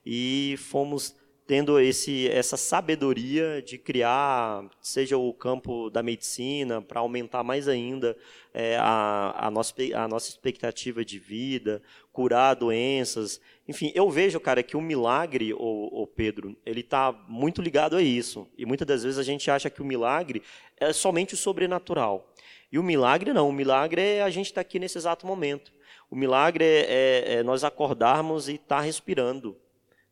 e fomos tendo esse, essa sabedoria de criar, seja o campo da medicina, para aumentar mais ainda é, a, a, nossa, a nossa expectativa de vida, curar doenças. Enfim, eu vejo, cara, que o milagre, o, Pedro, ele está muito ligado a isso. E muitas das vezes a gente acha que o milagre é somente o sobrenatural. E o milagre não, o milagre é a gente estar tá aqui nesse exato momento. O milagre é, é, é nós acordarmos e estar tá respirando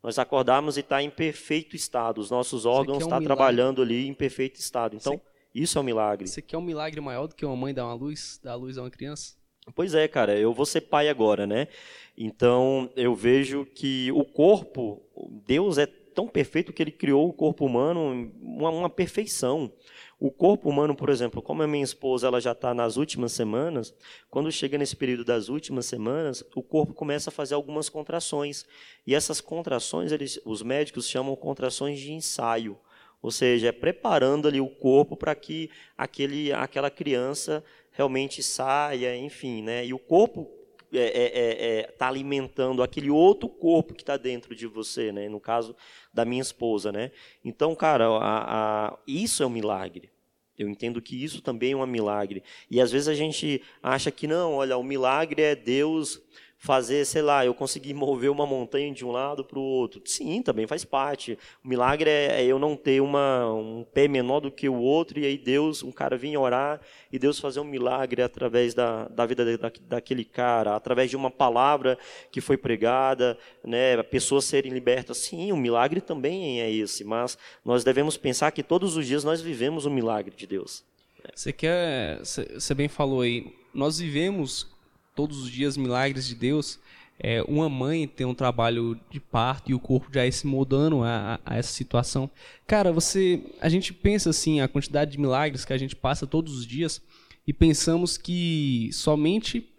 nós acordarmos e estar tá em perfeito estado, os nossos órgãos estão é um tá trabalhando ali em perfeito estado. Então, isso é um milagre. Você quer um milagre maior do que uma mãe dar uma luz, dar a luz a uma criança? Pois é, cara, eu vou ser pai agora, né? Então, eu vejo que o corpo, Deus é tão perfeito que ele criou o corpo humano uma, uma perfeição. O corpo humano, por exemplo, como a minha esposa ela já está nas últimas semanas, quando chega nesse período das últimas semanas, o corpo começa a fazer algumas contrações. E essas contrações, eles, os médicos chamam contrações de ensaio. Ou seja, é preparando ali o corpo para que aquele, aquela criança realmente saia, enfim. Né? E o corpo é, é tá alimentando aquele outro corpo que está dentro de você, né? no caso da minha esposa. Né? Então, cara, a, a, isso é um milagre. Eu entendo que isso também é um milagre. E às vezes a gente acha que não, olha, o milagre é Deus fazer, sei lá, eu conseguir mover uma montanha de um lado para o outro. Sim, também faz parte. O milagre é, é eu não ter uma, um pé menor do que o outro e aí Deus, um cara vir orar e Deus fazer um milagre através da, da vida da, daquele cara, através de uma palavra que foi pregada, né, pessoas serem libertas. Sim, o milagre também é esse, mas nós devemos pensar que todos os dias nós vivemos o milagre de Deus. Você quer, você bem falou aí, nós vivemos todos os dias milagres de Deus, é, uma mãe tem um trabalho de parto e o corpo já é se moldando a, a, essa situação. Cara, você, a gente pensa assim a quantidade de milagres que a gente passa todos os dias e pensamos que somente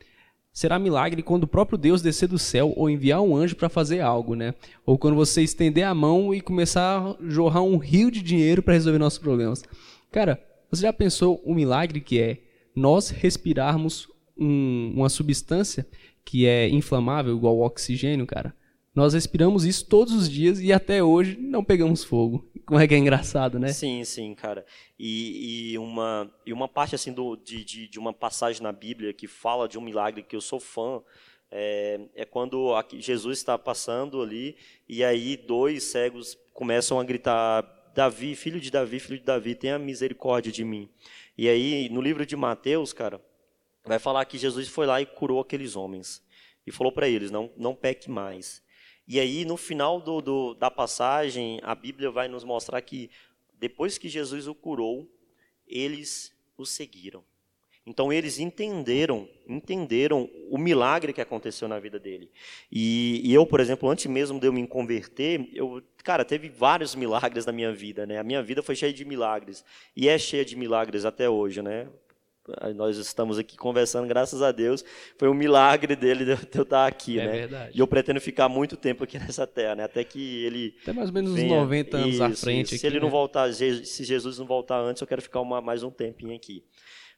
será milagre quando o próprio Deus descer do céu ou enviar um anjo para fazer algo, né? Ou quando você estender a mão e começar a jorrar um rio de dinheiro para resolver nossos problemas. Cara, você já pensou o milagre que é nós respirarmos um, uma substância que é inflamável, igual o oxigênio, cara. Nós respiramos isso todos os dias e até hoje não pegamos fogo. Como é que é engraçado, né? Sim, sim, cara. E, e uma, e uma parte assim do, de, de, de, uma passagem na Bíblia que fala de um milagre que eu sou fã é, é quando Jesus está passando ali e aí dois cegos começam a gritar: Davi, filho de Davi, filho de Davi, tenha misericórdia de mim. E aí no livro de Mateus, cara, vai falar que Jesus foi lá e curou aqueles homens. E falou para eles: não, não peque mais. E aí, no final do, do, da passagem, a Bíblia vai nos mostrar que depois que Jesus o curou, eles o seguiram. Então eles entenderam, entenderam o milagre que aconteceu na vida dele. E, e, eu, por exemplo, antes mesmo de eu me converter, eu, cara, teve vários milagres na minha vida, né? A minha vida foi cheia de milagres e é cheia de milagres até hoje, né? Nós estamos aqui conversando, graças a Deus, foi um milagre dele de eu estar aqui, é né? Verdade. E eu pretendo ficar muito tempo aqui nessa terra, né? Até que ele até mais ou menos venha, uns 90 anos isso, à frente. Se aqui, ele né? não voltar, se Jesus não voltar antes, eu quero ficar uma, mais um tempinho aqui.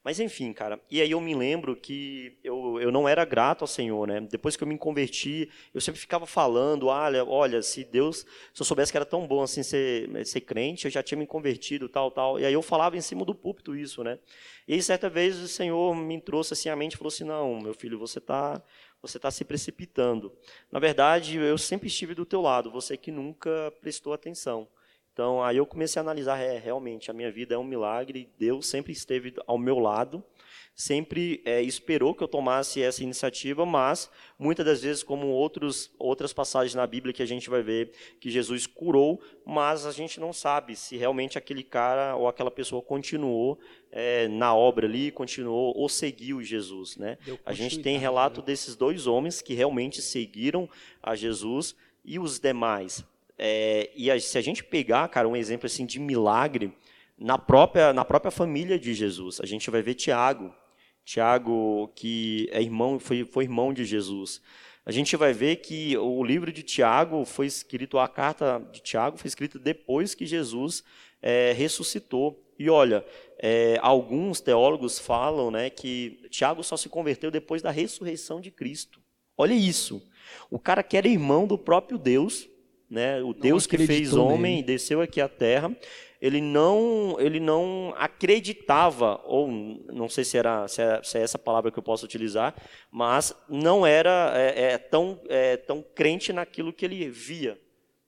Mas enfim, cara, e aí eu me lembro que eu, eu não era grato ao Senhor, né? Depois que eu me converti, eu sempre ficava falando, olha, olha, se Deus, se eu soubesse que era tão bom assim ser, ser crente, eu já tinha me convertido, tal, tal. E aí eu falava em cima do púlpito isso, né? E aí certa vez o Senhor me trouxe assim a mente e falou assim, não, meu filho, você está você está se precipitando. Na verdade, eu sempre estive do teu lado, você que nunca prestou atenção. Então, aí eu comecei a analisar, é, realmente, a minha vida é um milagre, Deus sempre esteve ao meu lado, sempre é, esperou que eu tomasse essa iniciativa, mas muitas das vezes, como outros, outras passagens na Bíblia que a gente vai ver, que Jesus curou, mas a gente não sabe se realmente aquele cara ou aquela pessoa continuou é, na obra ali, continuou ou seguiu Jesus. Né? A gente tem relato né? desses dois homens que realmente seguiram a Jesus e os demais é, e a, se a gente pegar, cara, um exemplo assim de milagre na própria na própria família de Jesus, a gente vai ver Tiago, Tiago que é irmão foi foi irmão de Jesus. A gente vai ver que o livro de Tiago foi escrito, a carta de Tiago foi escrita depois que Jesus é, ressuscitou. E olha, é, alguns teólogos falam né, que Tiago só se converteu depois da ressurreição de Cristo. Olha isso. O cara que era irmão do próprio Deus né? O Deus que fez homem nele. e desceu aqui à terra, ele não, ele não acreditava, ou não sei se, era, se, é, se é essa palavra que eu posso utilizar, mas não era é, é, tão, é, tão crente naquilo que ele via.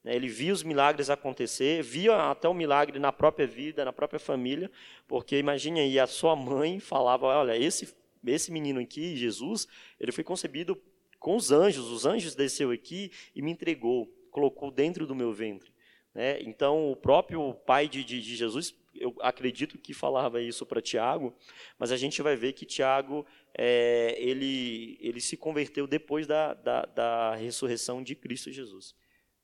né? Ele via os milagres acontecer, via até o milagre na própria vida, na própria família, porque imagine aí, a sua mãe falava, olha, esse, esse menino aqui, Jesus, ele foi concebido com os anjos, os anjos desceu aqui e me entregou, colocou dentro do meu ventre. Né? Então, o próprio pai de, de, de, Jesus, eu acredito que falava isso para Tiago, mas a gente vai ver que Tiago é, ele, ele se converteu depois da, da, da ressurreição de Cristo Jesus.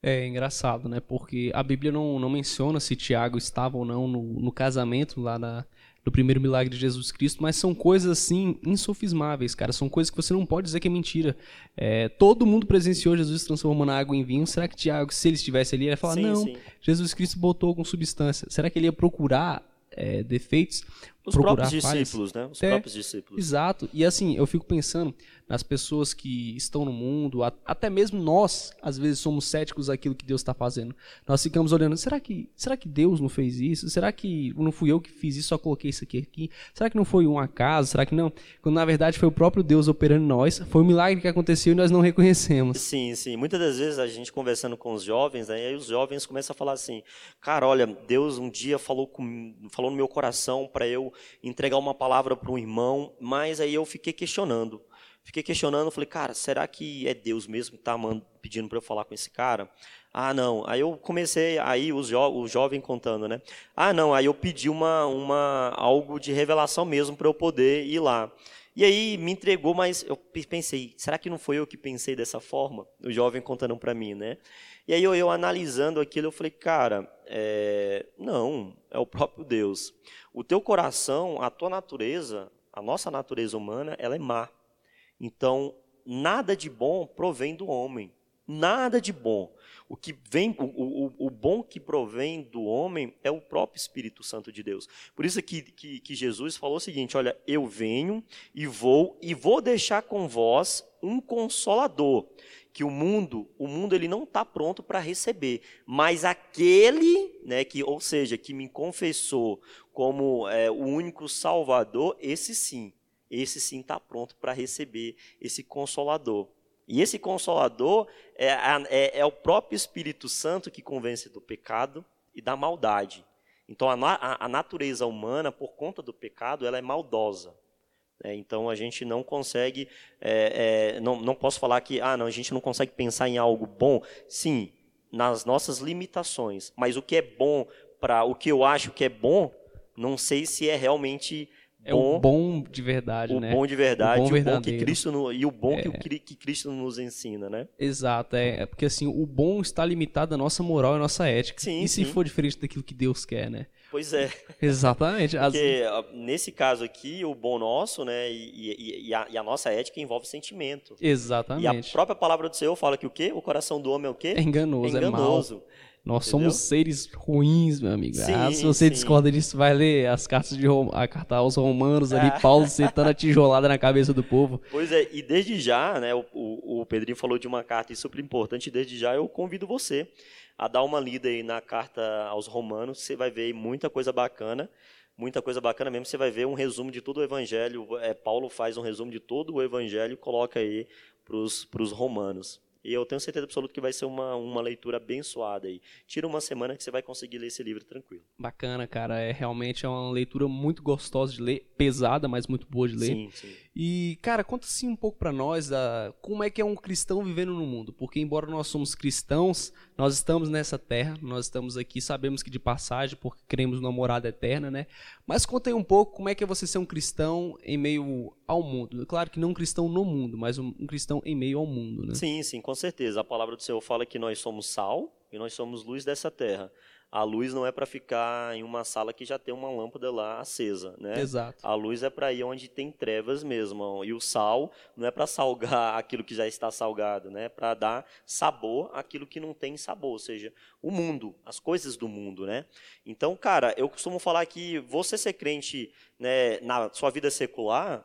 É engraçado, né? Porque a Bíblia não, não menciona se Tiago estava ou não no, no casamento lá na, do primeiro milagre de Jesus Cristo, mas são coisas assim insofismáveis, cara. São coisas que você não pode dizer que é mentira. É, todo mundo presenciou Jesus transformando a água em vinho. Será que Tiago, se ele estivesse ali, ele ia falar: Sim, não, sim. Jesus Cristo botou com substância? Será que ele ia procurar é, defeitos? Os procurar próprios discípulos, né? Os É, próprios discípulos. Exato. E assim, eu fico pensando nas pessoas que estão no mundo, até mesmo nós, às vezes, somos céticos daquilo que Deus está fazendo. Nós ficamos olhando, será que, será que Deus não fez isso? Será que não fui eu que fiz isso, só coloquei isso aqui aqui? Será que não foi um acaso? Será que não? Quando na verdade foi o próprio Deus operando em nós, foi um milagre que aconteceu e nós não reconhecemos. Sim, sim. Muitas das vezes a gente conversando com os jovens, né, e aí os jovens começam a falar assim: cara, olha, Deus um dia falou, com, falou no meu coração para eu entregar uma palavra para um irmão, mas aí eu fiquei questionando. Fiquei questionando, falei, cara, será que é Deus mesmo que está pedindo para eu falar com esse cara? Ah, não. Aí eu comecei, aí o, jo, o jovem contando, né? Ah, não. Aí eu pedi uma, uma algo de revelação mesmo para eu poder ir lá. E aí me entregou, mas eu pe- pensei, será que não foi eu que pensei dessa forma? O jovem contando para mim, né? E aí eu, eu analisando aquilo, eu falei, cara, é, não, é o próprio Deus. O teu coração, a tua natureza, a nossa natureza humana, ela é má. Então, nada de bom provém do homem. Nada de bom. O que vem, o, o, o bom que provém do homem é o próprio Espírito Santo de Deus. Por isso que, que, que Jesus falou o seguinte: olha, eu venho e vou e vou deixar com vós um consolador que o mundo, o mundo ele não está pronto para receber, mas aquele, né, que, ou seja, que me confessou como é, o único Salvador, esse sim, esse sim está pronto para receber esse consolador. E esse consolador é, é- é o próprio Espírito Santo que convence do pecado e da maldade. Então a, a- a natureza humana, por conta do pecado, ela é maldosa. né? então a gente não consegue, é, é, não, não posso falar que ah, não, a gente não consegue pensar em algo bom. Sim, nas nossas limitações. Mas o que é bom para o que eu acho que é bom, não sei se é realmente É o bom de verdade, o né? bom de verdade, O o bom bom, que. Cristo no- e o bom que, o Cri- que Cristo nos ensina, né? Exato, é, é porque assim, o bom está limitado à nossa moral e à nossa ética. Sim, e se sim. for diferente daquilo que Deus quer, né? Pois é, Exatamente. Porque nesse caso aqui, o bom nosso, né, e, e- e a, e a nossa ética envolve sentimento. E a Exatamente. própria palavra do Senhor fala que o quê? O coração do homem é o quê? É enganoso, é, mal. enganoso. Nós Entendeu? somos seres ruins, meu amigo. ah, Sim, se você sim. discorda disso, vai ler as cartas de Rom... a carta aos romanos ali, Ah. Paulo sentando a tijolada na cabeça do povo. Pois é, e desde já, né, o, o, o Pedrinho falou de uma carta super importante, desde já eu convido você a dar uma lida aí na carta aos romanos, você vai ver aí muita coisa bacana, muita coisa bacana mesmo, você vai ver um resumo de todo o evangelho, é, Paulo faz um resumo de todo o evangelho e coloca aí para os romanos. E eu tenho certeza absoluta que vai ser uma, uma leitura abençoada aí. Tira uma semana que você vai conseguir ler esse livro tranquilo. Bacana, cara. É realmente é uma leitura muito gostosa de ler, pesada, mas muito boa de ler. Sim, sim. E, cara, conta assim um pouco pra nós da como é que é um cristão vivendo no mundo, porque embora nós somos cristãos, nós estamos nessa terra, nós estamos aqui, sabemos que de passagem, porque queremos uma morada eterna, né? Mas conta aí um pouco como é que é você ser um cristão em meio ao mundo. Claro que não um cristão no mundo, mas um, um cristão em meio ao mundo, né? Sim, sim, com certeza. A palavra do Senhor fala que nós somos sal e nós somos luz dessa terra. A luz não é para ficar em uma sala que já tem uma lâmpada lá acesa, né? Exato. A luz é para ir onde tem trevas mesmo. E o sal não é para salgar aquilo que já está salgado, né? Para dar sabor àquilo que não tem sabor, ou seja, o mundo, as coisas do mundo, né? Então, cara, eu costumo falar que você ser crente, né, na sua vida secular,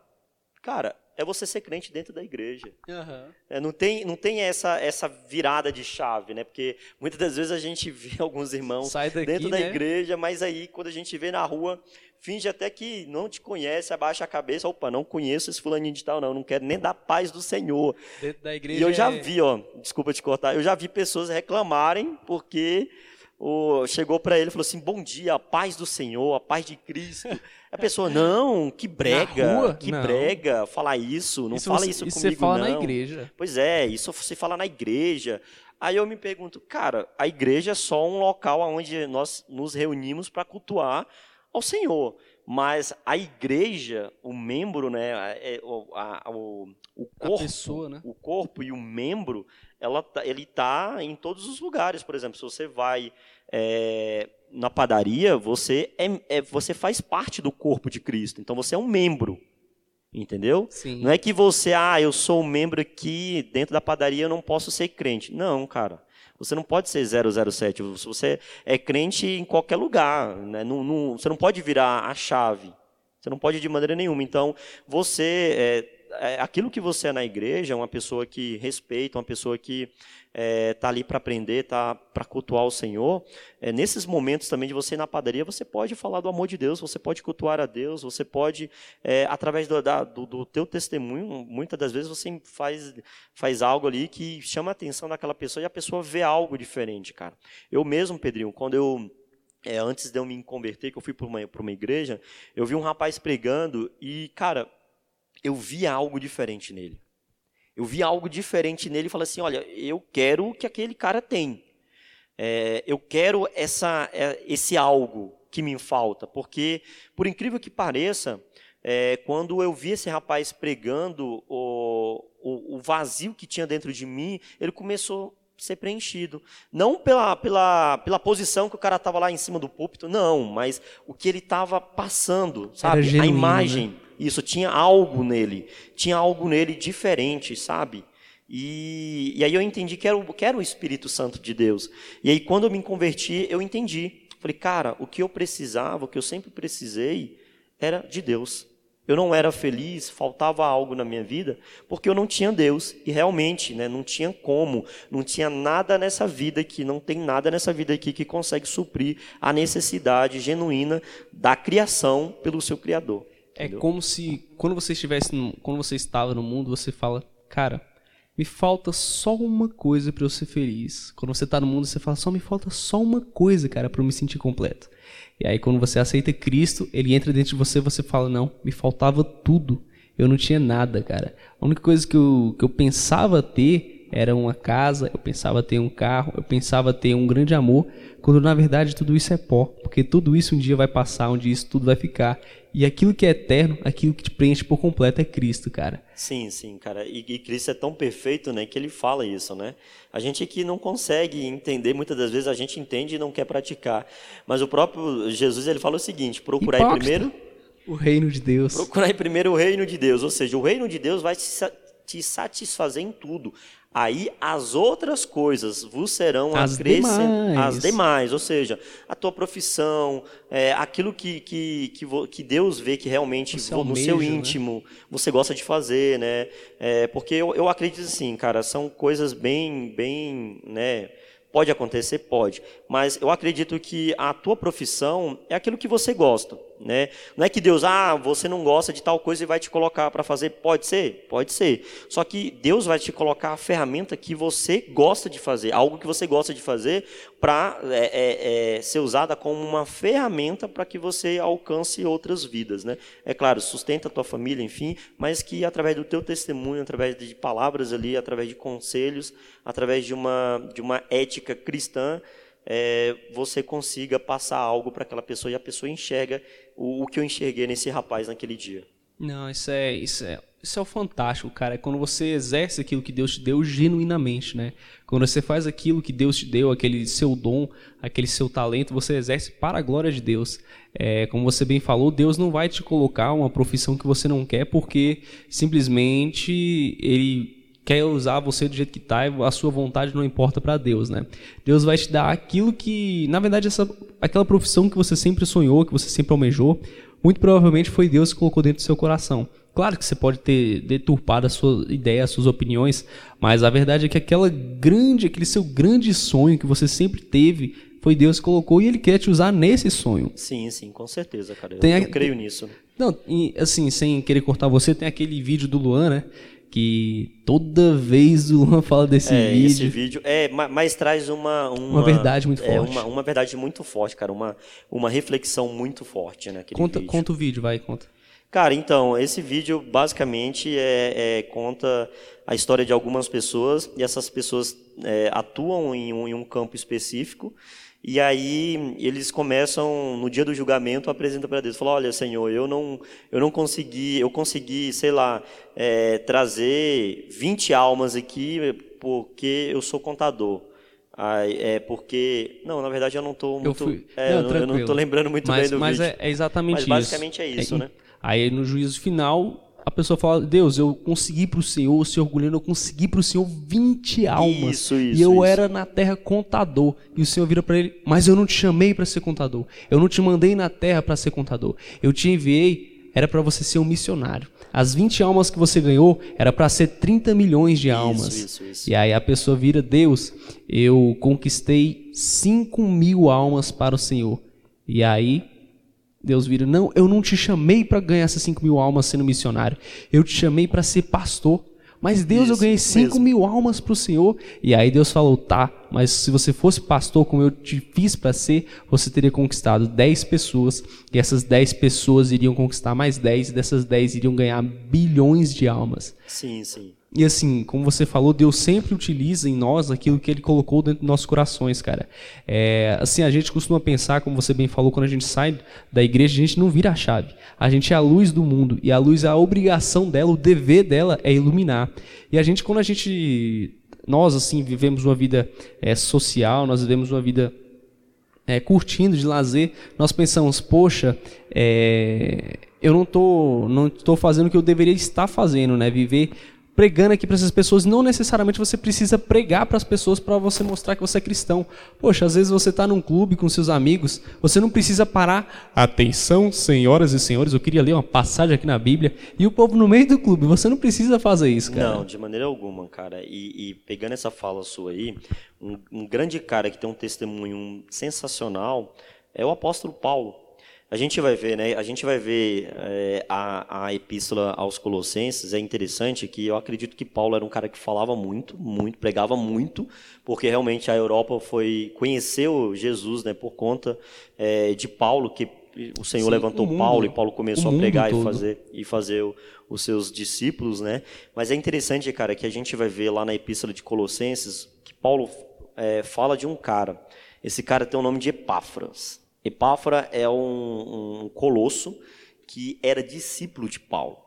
cara, é você ser crente dentro da igreja. Aham. É, não tem, não tem essa, essa virada de chave, né? Porque muitas das vezes a gente vê alguns irmãos Sai daqui, dentro da né? igreja, mas aí quando a gente vê na rua, finge até que não te conhece, abaixa a cabeça, opa, não conheço esse fulaninho de tal, não, não quero nem dar paz do Senhor. Dentro da igreja. E eu já é- vi, ó, desculpa te cortar, eu já vi pessoas reclamarem porque o, chegou para ele e falou assim: Bom dia, a paz do Senhor, a paz de Cristo. A pessoa, não, que brega, que Não. brega falar isso, não fala você- isso isso comigo, você fala não. na igreja. Pois é, isso você fala na igreja. Aí eu me pergunto, cara, a igreja é só um local onde nós nos reunimos para cultuar ao Senhor. Mas a igreja, o membro, né, é, o, a- o, o A corpo, pessoa, né? o corpo e o membro, ela, tá- ele está em todos os lugares. Por exemplo, se você vai é, na padaria, você, é, é- você faz parte do corpo de Cristo. Então você é um membro. Entendeu? Sim. Não é que você, ah, eu sou um membro aqui dentro da padaria, eu não posso ser crente. Não, cara. Você não pode ser 007. Você é crente em qualquer lugar. Né? Não, não- você não pode virar a chave. Você não pode de maneira nenhuma. Então, você. É, é, aquilo que você é na igreja, uma pessoa que respeita, uma pessoa que está ali para aprender, está para cultuar o Senhor. É, nesses momentos também de você ir na padaria, você pode falar do amor de Deus, você pode cultuar a Deus, você pode, é, através do, da- do, do teu testemunho, muitas das vezes você faz, faz algo ali que chama a atenção daquela pessoa e a pessoa vê algo diferente, cara. Eu mesmo, Pedrinho, quando eu é, antes de eu me converter, que eu fui para uma, uma igreja, eu vi um rapaz pregando e, cara, eu vi algo diferente nele. Eu vi algo diferente nele e falei assim: olha, eu quero o que aquele cara tem. É, eu quero essa, é, esse algo que me falta, porque, por incrível que pareça, é, quando eu vi esse rapaz pregando, o, o, o vazio que tinha dentro de mim, ele começou ser preenchido. Não pela, pela, pela posição que o cara estava lá em cima do púlpito, não, mas o que ele estava passando, sabe? genuíno, a imagem. Isso, tinha algo nele. Tinha algo nele diferente, sabe? E, e aí eu entendi que era, o, que era o Espírito Santo de Deus. E aí quando eu me converti, eu entendi. Falei, cara, o que eu precisava, o que eu sempre precisei, era de Deus. Eu não era feliz, faltava algo na minha vida, porque eu não tinha Deus. E realmente, né, não tinha como, não tinha nada nessa vida aqui, não tem nada nessa vida aqui que consegue suprir a necessidade genuína da criação pelo seu Criador. É entendeu? como se quando você estivesse no, quando você estava no mundo, você fala, cara, me falta só uma coisa para eu ser feliz. Quando você tá no mundo, você fala, só me falta só uma coisa, cara, para eu me sentir completo. E aí quando você aceita Cristo, ele entra dentro de você, você fala, não, me faltava tudo. Eu não tinha nada, cara. A única coisa que eu, que eu pensava ter era uma casa, eu pensava ter um carro, eu pensava ter um grande amor, quando na verdade tudo isso é pó, porque tudo isso um dia vai passar, um dia isso tudo vai ficar. E aquilo que é eterno, aquilo que te preenche por completo é Cristo, cara. Sim, sim, cara. E, e Cristo é tão perfeito, né, que ele fala isso, né? A gente aqui não consegue entender, muitas das vezes a gente entende e não quer praticar. Mas o próprio Jesus, ele fala o seguinte: procurar Hipócrita. primeiro, O reino de Deus. procurar primeiro o reino de Deus, ou seja, o reino de Deus vai te sa- te satisfazer em tudo. Aí as outras coisas vos serão As demais. as demais, ou seja, a tua profissão, é, aquilo que, que, que, que Deus vê que realmente Você vo- no seu almeja, né? íntimo você gosta de fazer, né? É, porque eu, eu acredito assim, cara, são coisas bem, bem, né? Pode acontecer, pode, mas eu acredito que a tua profissão é aquilo que você gosta, né? Não é que Deus, ah, você não gosta de tal coisa e vai te colocar para fazer, pode ser, pode ser. Só que Deus vai te colocar a ferramenta que você gosta de fazer, algo que você gosta de fazer para é, é, é, ser usada como uma ferramenta para que você alcance outras vidas, né? É claro, sustenta a tua família, enfim, mas que através do teu testemunho, através de palavras ali, através de conselhos, através de uma de uma ética cristã, é, você consiga passar algo para aquela pessoa e a pessoa enxerga o, o que eu enxerguei nesse rapaz naquele dia. Não, isso é, isso é, isso é o fantástico, cara. É quando você exerce aquilo que Deus te deu genuinamente, né? Quando você faz aquilo que Deus te deu, aquele seu dom, aquele seu talento, você exerce para a glória de Deus. É, como você bem falou, Deus não vai te colocar uma profissão que você não quer, porque simplesmente ele quer usar você do jeito que tá, e a sua vontade não importa para Deus, né? Deus vai te dar aquilo que, na verdade, essa, aquela profissão que você sempre sonhou, que você sempre almejou, muito provavelmente foi Deus que colocou dentro do seu coração. Claro que você pode ter deturpado a sua ideia, as suas opiniões, mas a verdade é que aquela grande, aquele seu grande sonho que você sempre teve, foi Deus que colocou e Ele quer te usar nesse sonho. Sim, sim, com certeza, cara. Eu, Tem a- eu creio nisso. Não, assim, sem querer cortar você, tem aquele vídeo do Luan, né? Que toda vez o Luan fala desse é, vídeo. esse vídeo é, ma- mas traz uma uma, Uma verdade muito é, forte. uma, uma verdade muito forte, cara, uma uma reflexão muito forte naquele Conta, vídeo. conta o vídeo, vai, conta. Cara, então, esse vídeo basicamente é, é- conta a história de algumas pessoas e essas pessoas é, atuam em um, em um campo específico e aí eles começam, no dia do julgamento, apresentam para Deus, falam, olha, Senhor, eu não, eu não consegui, eu consegui, sei lá, é, trazer 20 almas aqui porque eu sou contador. Ai, é porque. Não, na verdade eu não estou muito. fui- é, Não, eu, não- eu não estou lembrando muito mas bem do mas vídeo. é, é exatamente Mas isso. basicamente é isso, né? Aí no juízo final, a pessoa fala: Deus, eu consegui Senhor, o Senhor orgulhando, eu consegui pro Senhor 20 almas. Isso, isso, e eu isso. era na terra contador. E o Senhor vira para ele: Mas eu não te chamei para ser contador. Eu não te mandei na terra para ser contador. Eu te enviei, era para você ser um missionário. As 20 almas que você ganhou era para ser 30 milhões de almas. isso, isso. E aí a pessoa vira: Deus, eu conquistei 5 mil almas para o Senhor. E aí Deus vira: Não, eu não te chamei para ganhar essas 5 mil almas sendo missionário. Eu te chamei para ser pastor. Mas Deus, eu Isso, ganhei isso 5 mesmo. mil almas para o Senhor. E aí Deus falou: Tá, mas se você fosse pastor como eu te fiz para ser, você teria conquistado 10 pessoas. E essas 10 pessoas iriam conquistar mais 10. E dessas 10 iriam ganhar bilhões de almas. Sim, sim. E assim, como você falou, Deus sempre utiliza em nós aquilo que Ele colocou dentro dos nossos corações, cara. É, assim, a gente costuma pensar, como você bem falou, quando a gente sai da igreja, a gente não vira a chave. A gente é a luz do mundo. E a luz, a obrigação dela, o dever dela é iluminar. E a gente, quando a gente. Nós, assim, vivemos uma vida é, social, nós vivemos uma vida é, curtindo de lazer, nós pensamos, poxa, é, eu não tô, não tô fazendo o que eu deveria estar fazendo, né? Viver pregando aqui para essas pessoas, não necessariamente você precisa pregar para as pessoas para você mostrar que você é cristão. Poxa, às vezes você está num clube com seus amigos, você não precisa parar. Atenção, senhoras e senhores, eu queria ler uma passagem aqui na Bíblia e o povo no meio do clube. Você não precisa fazer isso, cara. Não, de maneira alguma, cara. E, e pegando essa fala sua aí, um, um grande cara que tem um testemunho sensacional é o apóstolo Paulo. A gente vai ver, né? A gente vai ver é, a, a epístola aos Colossenses. É interessante que eu acredito que Paulo era um cara que falava muito, muito, pregava muito, porque realmente a Europa foi conheceu Jesus, né? Por conta é, de Paulo que o Senhor Sim, levantou o mundo, Paulo e Paulo começou a pregar e todo. fazer e fazer o- os seus discípulos, né? Mas é interessante, cara, que a gente vai ver lá na Epístola de Colossenses que Paulo é, fala de um cara. Esse cara tem o nome de Epáfras. Epáfra é um, um colosso que era discípulo de Paulo.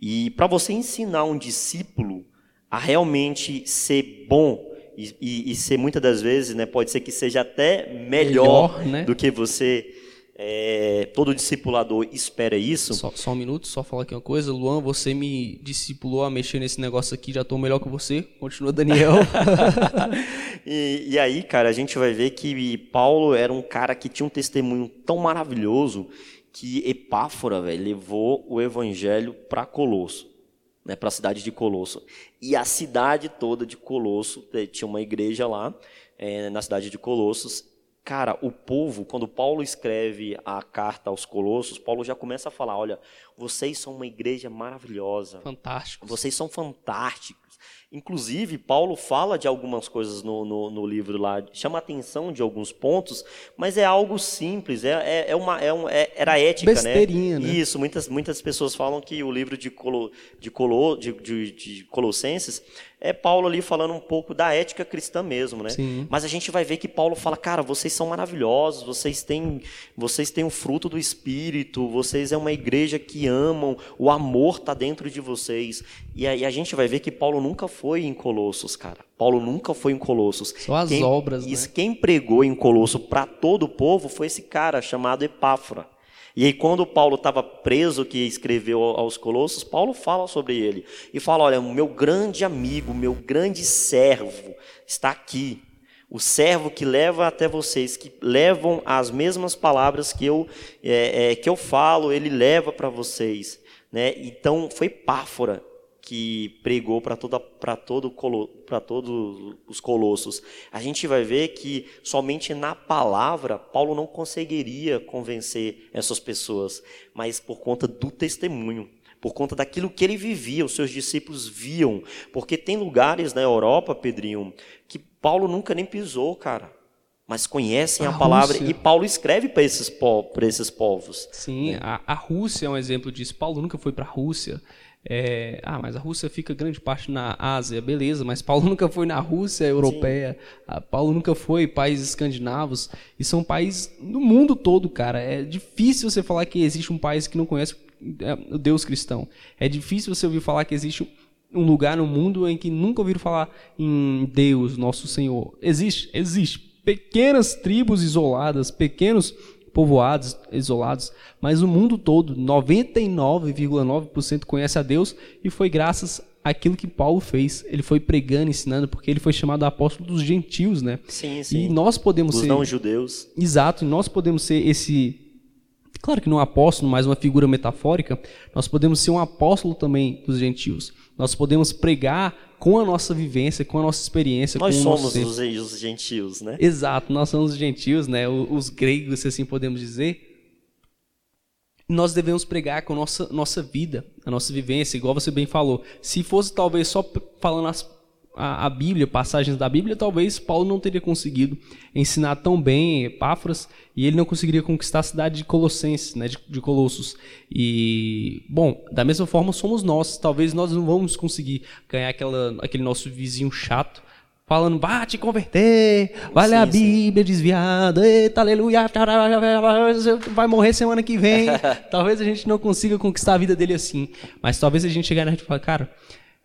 E para você ensinar um discípulo a realmente ser bom e, e- e ser muitas das vezes, né, pode ser que seja até melhor, Melhor, né? do que você é, todo discipulador espera isso. Só, só um minuto, só falar aqui uma coisa. Luan, você me discipulou a mexer nesse negócio aqui, já estou melhor que você. Continua, Daniel. E, e aí, cara, a gente vai ver que Paulo era um cara que tinha um testemunho tão maravilhoso que Epáfora, velho, levou o evangelho para Colosso, né, para a cidade de Colosso. E a cidade toda de Colosso, eh, tinha uma igreja lá, eh, na cidade de Colossos. Cara, o povo, quando Paulo escreve a carta aos Colossos, Paulo já começa a falar: olha, vocês são uma igreja maravilhosa, Fantástico. vocês são fantásticos. Inclusive, Paulo fala de algumas coisas no, no, no livro lá, chama a atenção de alguns pontos, mas é algo simples, é, é, é uma, é um, é- era ética, Besteirinha, né? né? Isso, muitas, muitas pessoas falam que o livro de, Colo, de, Colo, de, de, de Colossenses é Paulo ali falando um pouco da ética cristã mesmo, né? Sim. Mas a gente vai ver que Paulo fala, cara, vocês são maravilhosos, vocês têm, vocês têm o fruto do Espírito, vocês é uma igreja que amam, o amor está dentro de vocês. E aí a gente vai ver que Paulo nunca foi em Colossos, cara. Paulo nunca foi em Colossos. Só as obras, né? Quem pregou em Colosso para todo o povo foi esse cara chamado Epáfra. E aí, quando Paulo estava preso, que escreveu aos Colossos, Paulo fala sobre ele. E fala: Olha, meu grande amigo, meu grande servo está aqui. O servo que leva até vocês, que levam as mesmas palavras que eu, é, é, que eu falo, ele leva para vocês. Né? Então, foi Páfora que pregou para toda para todo para todos os colossos. A gente vai ver que somente na palavra Paulo não conseguiria convencer essas pessoas, mas por conta do testemunho, por conta daquilo que ele vivia, os seus discípulos viam, porque tem lugares na Europa, Pedrinho, que Paulo nunca nem pisou, cara mas conhecem a, a palavra Rússia. e Paulo escreve para esses, po esses povos. Sim, né? a, a Rússia é um exemplo disso. Paulo nunca foi para a Rússia. É, ah, mas a Rússia fica grande parte na Ásia, beleza, mas Paulo nunca foi na Rússia europeia, Paulo nunca foi países escandinavos, e são países no mundo todo, cara. É difícil você falar que existe um país que não conhece é, o Deus cristão. É difícil você ouvir falar que existe um lugar no mundo em que nunca ouviram falar em Deus, nosso Senhor. Existe, existe. Pequenas tribos isoladas, pequenos povoados, isolados, mas o mundo todo, 99,9% conhece a Deus e foi graças àquilo que Paulo fez. Ele foi pregando, ensinando, porque ele foi chamado apóstolo dos gentios, né? Sim, sim. E nós podemos Os ser. não judeus. Exato, e nós podemos ser esse. Claro que não um apóstolo, mas uma figura metafórica, nós podemos ser um apóstolo também dos gentios. Nós podemos pregar com a nossa vivência, com a nossa experiência. Nós somos os, os, gentios, né? Exato, nós somos os gentios, né? Os, os gregos, se assim podemos dizer. Nós devemos pregar com a nossa, nossa vida, a nossa vivência, igual você bem falou. Se fosse talvez só falando as a, a, Bíblia, passagens da Bíblia, talvez Paulo não teria conseguido ensinar tão bem Epáfras e ele não conseguiria conquistar a cidade de Colossenses, né, de, de Colossos. E, bom, da mesma forma somos nós. Talvez nós não vamos conseguir ganhar aquela, aquele nosso vizinho chato falando, vá te converter, vai ler a Bíblia desviada, eita, aleluia, vai morrer semana que vem. talvez a gente não consiga conquistar a vida dele assim. Mas talvez a gente chegar na gente e falar, cara,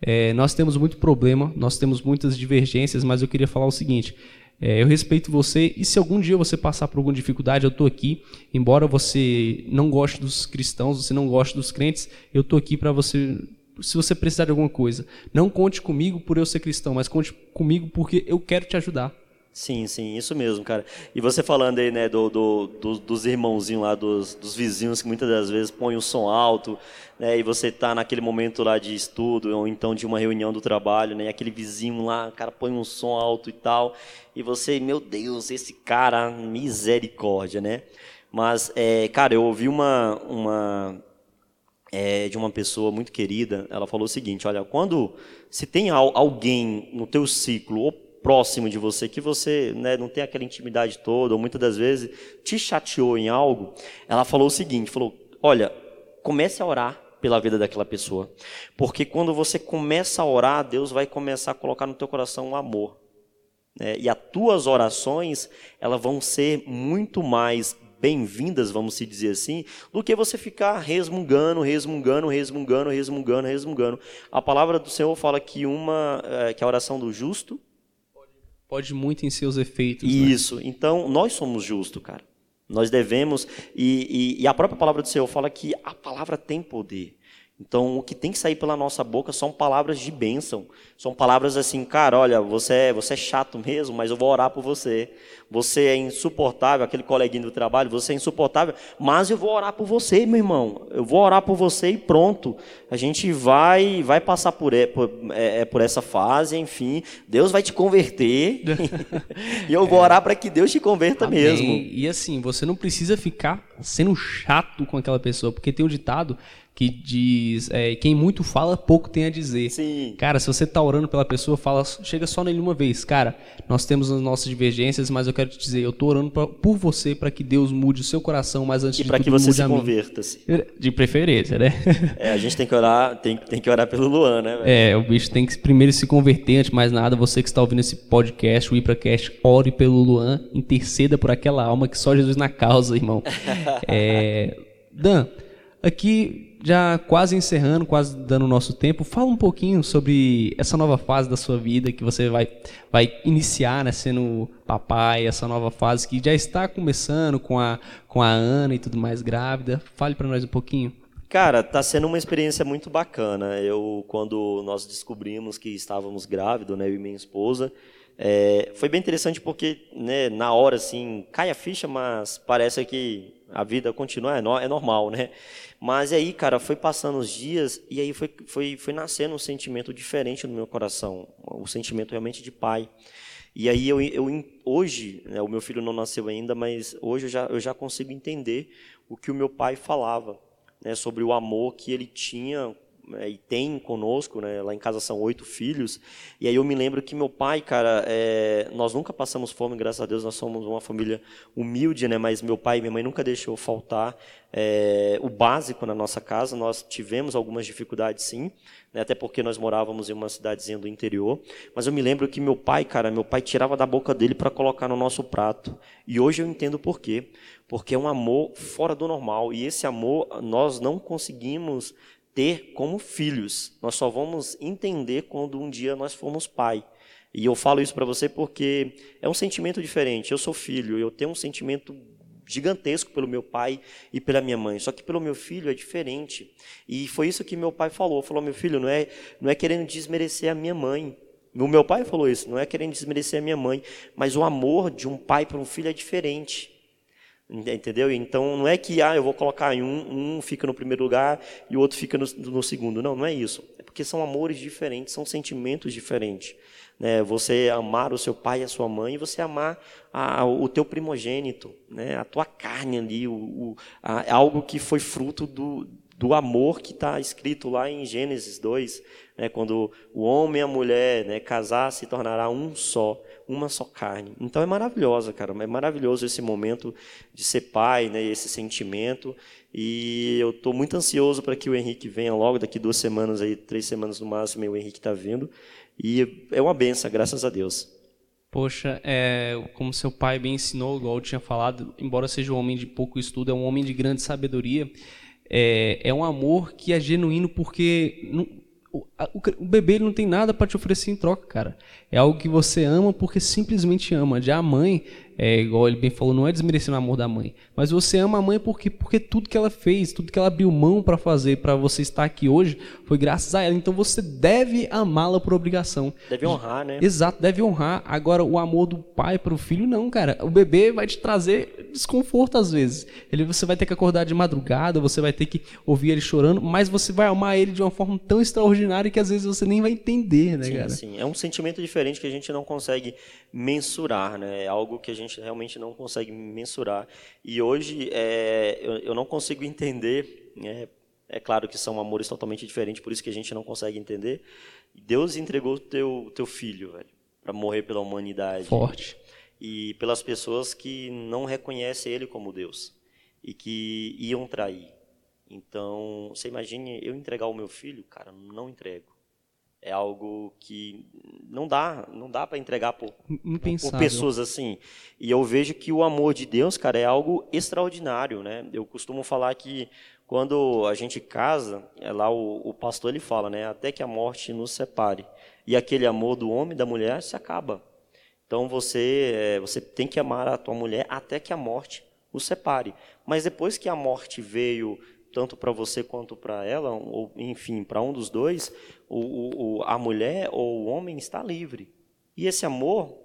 é, nós temos muito problema, nós temos muitas divergências, mas eu queria falar o seguinte: é, eu respeito você e se algum dia você passar por alguma dificuldade, eu estou aqui. Embora você não goste dos cristãos, você não goste dos crentes, eu estou aqui para você. Se você precisar de alguma coisa, não conte comigo por eu ser cristão, mas conte comigo porque eu quero te ajudar. Sim, sim, isso mesmo, cara. E você falando aí, né, do, do, do dos irmãozinhos lá, dos, dos vizinhos que muitas das vezes põem o som alto, né, e você tá naquele momento lá de estudo, ou então de uma reunião do trabalho, né, e aquele vizinho lá, cara põe um som alto e tal, e você, meu Deus, esse cara, misericórdia, né? Mas, é, cara, eu ouvi uma, uma é, de uma pessoa muito querida, ela falou o seguinte, olha, quando se tem alguém no teu ciclo, próximo de você, que você né, não tem aquela intimidade toda, ou muitas das vezes te chateou em algo, ela falou o seguinte, falou, olha, comece a orar pela vida daquela pessoa. Porque quando você começa a orar, Deus vai começar a colocar no teu coração um amor. Né? E as tuas orações, elas vão ser muito mais bem-vindas, vamos se dizer assim, do que você ficar resmungando, resmungando, resmungando, resmungando, resmungando. A palavra do Senhor fala que uma é, que a oração do justo pode muito em seus efeitos. Né? Isso. Né? Então, nós somos justos, cara. Nós devemos, e, e, e, a própria palavra do Senhor fala que a palavra tem poder. Então, o que tem que sair pela nossa boca são palavras de bênção. São palavras assim, cara, olha, você é, você é chato mesmo, mas eu vou orar por você. Você é insuportável, aquele coleguinho do trabalho, você é insuportável, mas eu vou orar por você, meu irmão. Eu vou orar por você e pronto. A gente vai vai passar por, por, é, é por essa fase, enfim. Deus vai te converter. e eu vou é. orar para que Deus te converta Amém. mesmo. E assim, você não precisa ficar sendo chato com aquela pessoa, porque tem um ditado que diz é, quem muito fala pouco tem a dizer. Sim. Cara, se você tá orando pela pessoa, fala, chega só nele uma vez. Cara, nós temos as nossas divergências, mas eu quero te dizer, eu tô orando pra, por você para que Deus mude o seu coração, mas antes e de tudo que você se converta-se. De preferência, né? É, a gente tem que orar, tem, tem que orar pelo Luan, né? É, o bicho tem que primeiro se converter antes de mais nada. Você que está ouvindo esse podcast, o IpraCast, ore pelo Luan, interceda por aquela alma que só Jesus na causa, irmão. é, Dan, aqui já quase encerrando, quase dando o nosso tempo, fala um pouquinho sobre essa nova fase da sua vida que você vai, vai iniciar, né, sendo papai, essa nova fase que já está começando com a, com a Ana e tudo mais grávida. Fale para nós um pouquinho. Cara, tá sendo uma experiência muito bacana. Eu, quando nós descobrimos que estávamos grávidos, né, eu e minha esposa, é, foi bem interessante porque, né, na hora, assim, cai a ficha, mas parece que a vida continua, é, no, é normal, né? Mas aí, cara, foi passando os dias e aí foi, foi, foi nascendo um sentimento diferente no meu coração, o um sentimento realmente de pai. E aí eu, eu hoje, né, o meu filho não nasceu ainda, mas hoje eu já, eu já consigo entender o que o meu pai falava né, sobre o amor que ele tinha né, e tem conosco, né, lá em casa são oito filhos, e aí eu me lembro que meu pai, cara, é, nós nunca passamos fome, graças a Deus, nós somos uma família humilde, né, mas meu pai e minha mãe nunca deixou faltar é, o básico na nossa casa, nós tivemos algumas dificuldades sim, né, até porque nós morávamos em uma cidadezinha do interior, mas eu me lembro que meu pai, cara, meu pai tirava da boca dele para colocar no nosso prato, e hoje eu entendo por quê, porque é um amor fora do normal, e esse amor nós não conseguimos ter como filhos. Nós só vamos entender quando um dia nós formos pai. E eu falo isso para você porque é um sentimento diferente. Eu sou filho, eu tenho um sentimento gigantesco pelo meu pai e pela minha mãe. Só que pelo meu filho é diferente. E foi isso que meu pai falou. Falou, meu filho, não é, não é querendo desmerecer a minha mãe. O meu pai falou isso, não é querendo desmerecer a minha mãe, mas o amor de um pai para um filho é diferente. Entendeu? Então não é que ah, eu vou colocar em um, um fica no primeiro lugar e o outro fica no, no, segundo. Não, não é isso. É porque são amores diferentes, são sentimentos diferentes. Né? Você amar o seu pai e a sua mãe e você amar a, o teu primogênito, né? a tua carne ali, o, o a, algo que foi fruto do, do amor que está escrito lá em Gênesis 2, né? quando o homem e a mulher né, casar se tornará um só uma só carne. Então é maravilhosa, cara, é maravilhoso esse momento de ser pai, né, esse sentimento. E eu estou muito ansioso para que o Henrique venha logo, daqui duas semanas, aí, três semanas no máximo, o Henrique está vindo. E é uma benção, graças a Deus. Poxa, é, como seu pai bem ensinou, igual eu tinha falado, embora seja um homem de pouco estudo, é um homem de grande sabedoria. É, é um amor que é genuíno porque o, o, bebê não tem nada para te oferecer em troca, cara. É algo que você ama porque simplesmente ama. Já a mãe, é, igual ele bem falou, não é desmerecendo o amor da mãe, mas você ama a mãe porque, porque tudo que ela fez, tudo que ela abriu mão para fazer, para você estar aqui hoje, foi graças a ela. Então você deve amá-la por obrigação. Deve honrar, né? Exato, deve honrar. Agora, o amor do pai para o filho, não, cara. O bebê vai te trazer desconforto às vezes. Ele, você vai ter que acordar de madrugada, você vai ter que ouvir ele chorando, mas você vai amar ele de uma forma tão extraordinária que às vezes você nem vai entender, né, sim, cara? Sim, é um sentimento diferente que a gente não consegue mensurar, né? É algo que a gente realmente não consegue mensurar. E hoje é, eu, eu, não consigo entender. É, é claro que são amores totalmente diferentes, por isso que a gente não consegue entender. Deus entregou o teu, teu filho, para morrer pela humanidade. Forte. E pelas pessoas que não reconhecem Ele como Deus e que iam trair. Então, você imagine eu entregar o meu filho, cara, não entrego é algo que não dá, não dá para entregar por, por, pessoas assim. E eu vejo que o amor de Deus, cara, é algo extraordinário, né? Eu costumo falar que quando a gente casa, é lá o, o pastor ele fala, né? Até que a morte nos separe. E aquele amor do homem e da mulher se acaba. Então você, é, você tem que amar a tua mulher até que a morte os separe. Mas depois que a morte veio tanto para você quanto para ela, ou enfim, para um dos dois, o, o, a mulher ou o homem está livre. E esse amor,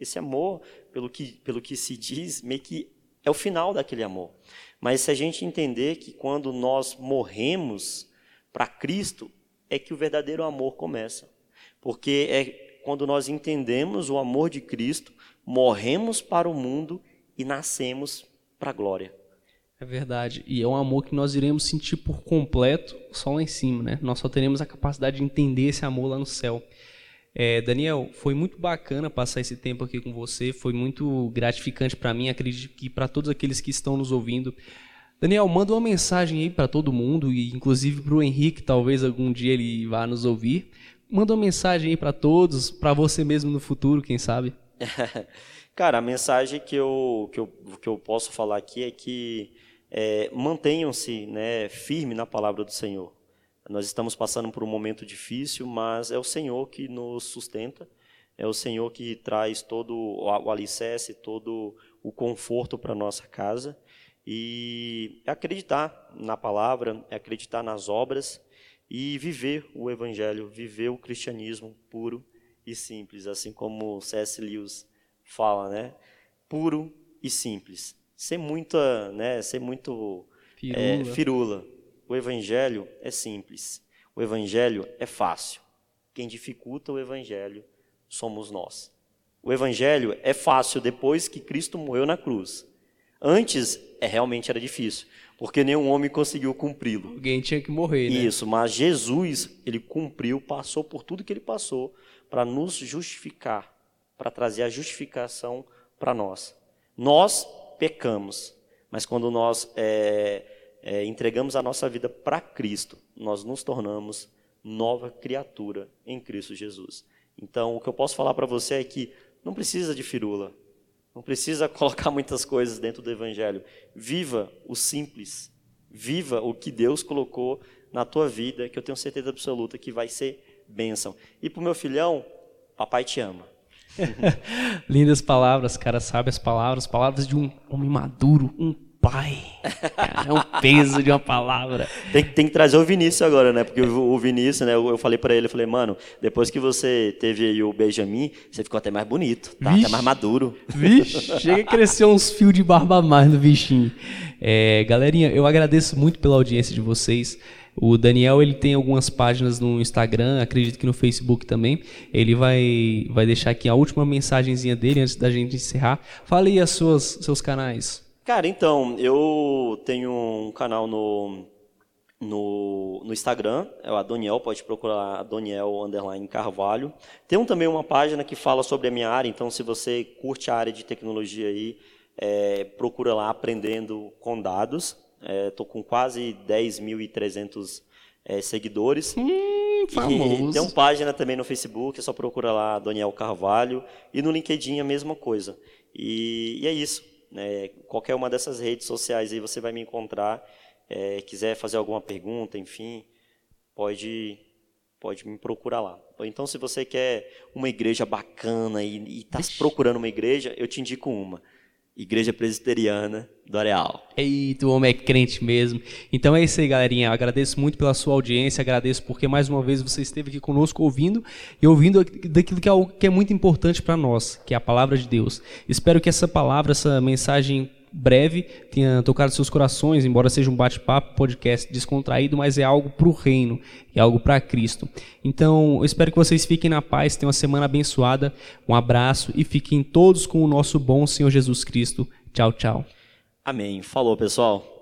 esse amor, pelo que, pelo que se diz, meio que é o final daquele amor. Mas se a gente entender que quando nós morremos para Cristo, é que o verdadeiro amor começa. Porque é quando nós entendemos o amor de Cristo, morremos para o mundo e nascemos para a glória. É verdade. E é um amor que nós iremos sentir por completo só lá em cima, né? Nós só teremos a capacidade de entender esse amor lá no céu. É, Daniel, foi muito bacana passar esse tempo aqui com você. Foi muito gratificante para mim, acredito que para todos aqueles que estão nos ouvindo. Daniel, manda uma mensagem aí para todo mundo e inclusive para o Henrique, talvez algum dia ele vá nos ouvir. Manda uma mensagem aí para todos, para você mesmo no futuro, quem sabe. Cara, a mensagem que eu, que eu, que eu posso falar aqui é que é, mantenham-se né, firme na palavra do Senhor. Nós estamos passando por um momento difícil, mas é o Senhor que nos sustenta, é o Senhor que traz todo o alicerce, todo o conforto para nossa casa. E é acreditar na palavra, é acreditar nas obras e viver o Evangelho, viver o cristianismo puro e simples, assim como C.S. Lewis fala, né? Puro e simples. Sem muita, né? Sem muito firula. É, firula. O Evangelho é simples. O Evangelho é fácil. Quem dificulta o Evangelho somos nós. O Evangelho é fácil depois que Cristo morreu na cruz. Antes, é, realmente era difícil porque nenhum homem conseguiu cumpri-lo. Alguém tinha que morrer, né? Isso, mas Jesus, ele cumpriu, passou por tudo que ele passou para nos justificar, para trazer a justificação para nós. Nós pecamos, mas quando nós é, é, entregamos a nossa vida para Cristo, nós nos tornamos nova criatura em Cristo Jesus. Então, o que eu posso falar para você é que não precisa de firula, não precisa colocar muitas coisas dentro do Evangelho. Viva o simples. Viva o que Deus colocou na tua vida, que eu tenho certeza absoluta que vai ser bênção. E para o meu filhão, papai te ama. Lindas palavras, cara, sabe as palavras, palavras de um homem maduro, um pai. Cara, é um peso de uma palavra. Tem, tem, que trazer o Vinícius agora, né? Porque o, o Vinícius, né? Eu, eu falei para ele, eu falei, mano, depois que você teve aí o Benjamin, você ficou até mais bonito, tá? Vixe, até mais maduro. Vixe, chega a crescer uns fios de barba a mais no bichinho. É, galerinha, eu agradeço muito pela audiência de vocês. O Daniel ele tem algumas páginas no Instagram, acredito que no Facebook também. Ele vai, vai deixar aqui a última mensagenzinha dele antes da gente encerrar. Fale aí as suas, seus canais. Cara, então, eu tenho um canal no, no, no Instagram, é o Adoniel, pode procurar Adoniel Underline Carvalho. Tem também uma página que fala sobre a minha área, então se você curte a área de tecnologia aí, é, procura lá Aprendendo com Dados. Estou é, com quase 10.300 é, seguidores. Hum, famoso. E tem uma página também no Facebook, é só procura lá Daniel Carvalho. E no LinkedIn a mesma coisa. E, e é isso. Né? Qualquer uma dessas redes sociais aí você vai me encontrar. É, quiser fazer alguma pergunta, enfim, pode pode me procurar lá. Ou então, se você quer uma igreja bacana e está procurando uma igreja, eu te indico uma. Igreja Presbiteriana do Areal. Eita, o homem é crente mesmo. Então é isso aí, galerinha. Eu agradeço muito pela sua audiência, agradeço porque mais uma vez você esteve aqui conosco ouvindo e ouvindo daquilo que é, que é muito importante para nós, que é a palavra de Deus. Espero que essa palavra, essa mensagem breve tenha tocado seus corações, embora seja um bate-papo, podcast descontraído, mas é algo para o reino, é algo para Cristo. Então, eu espero que vocês fiquem na paz, tenham uma semana abençoada, um abraço e fiquem todos com o nosso bom Senhor Jesus Cristo. Tchau, tchau. Amém. Falou, pessoal.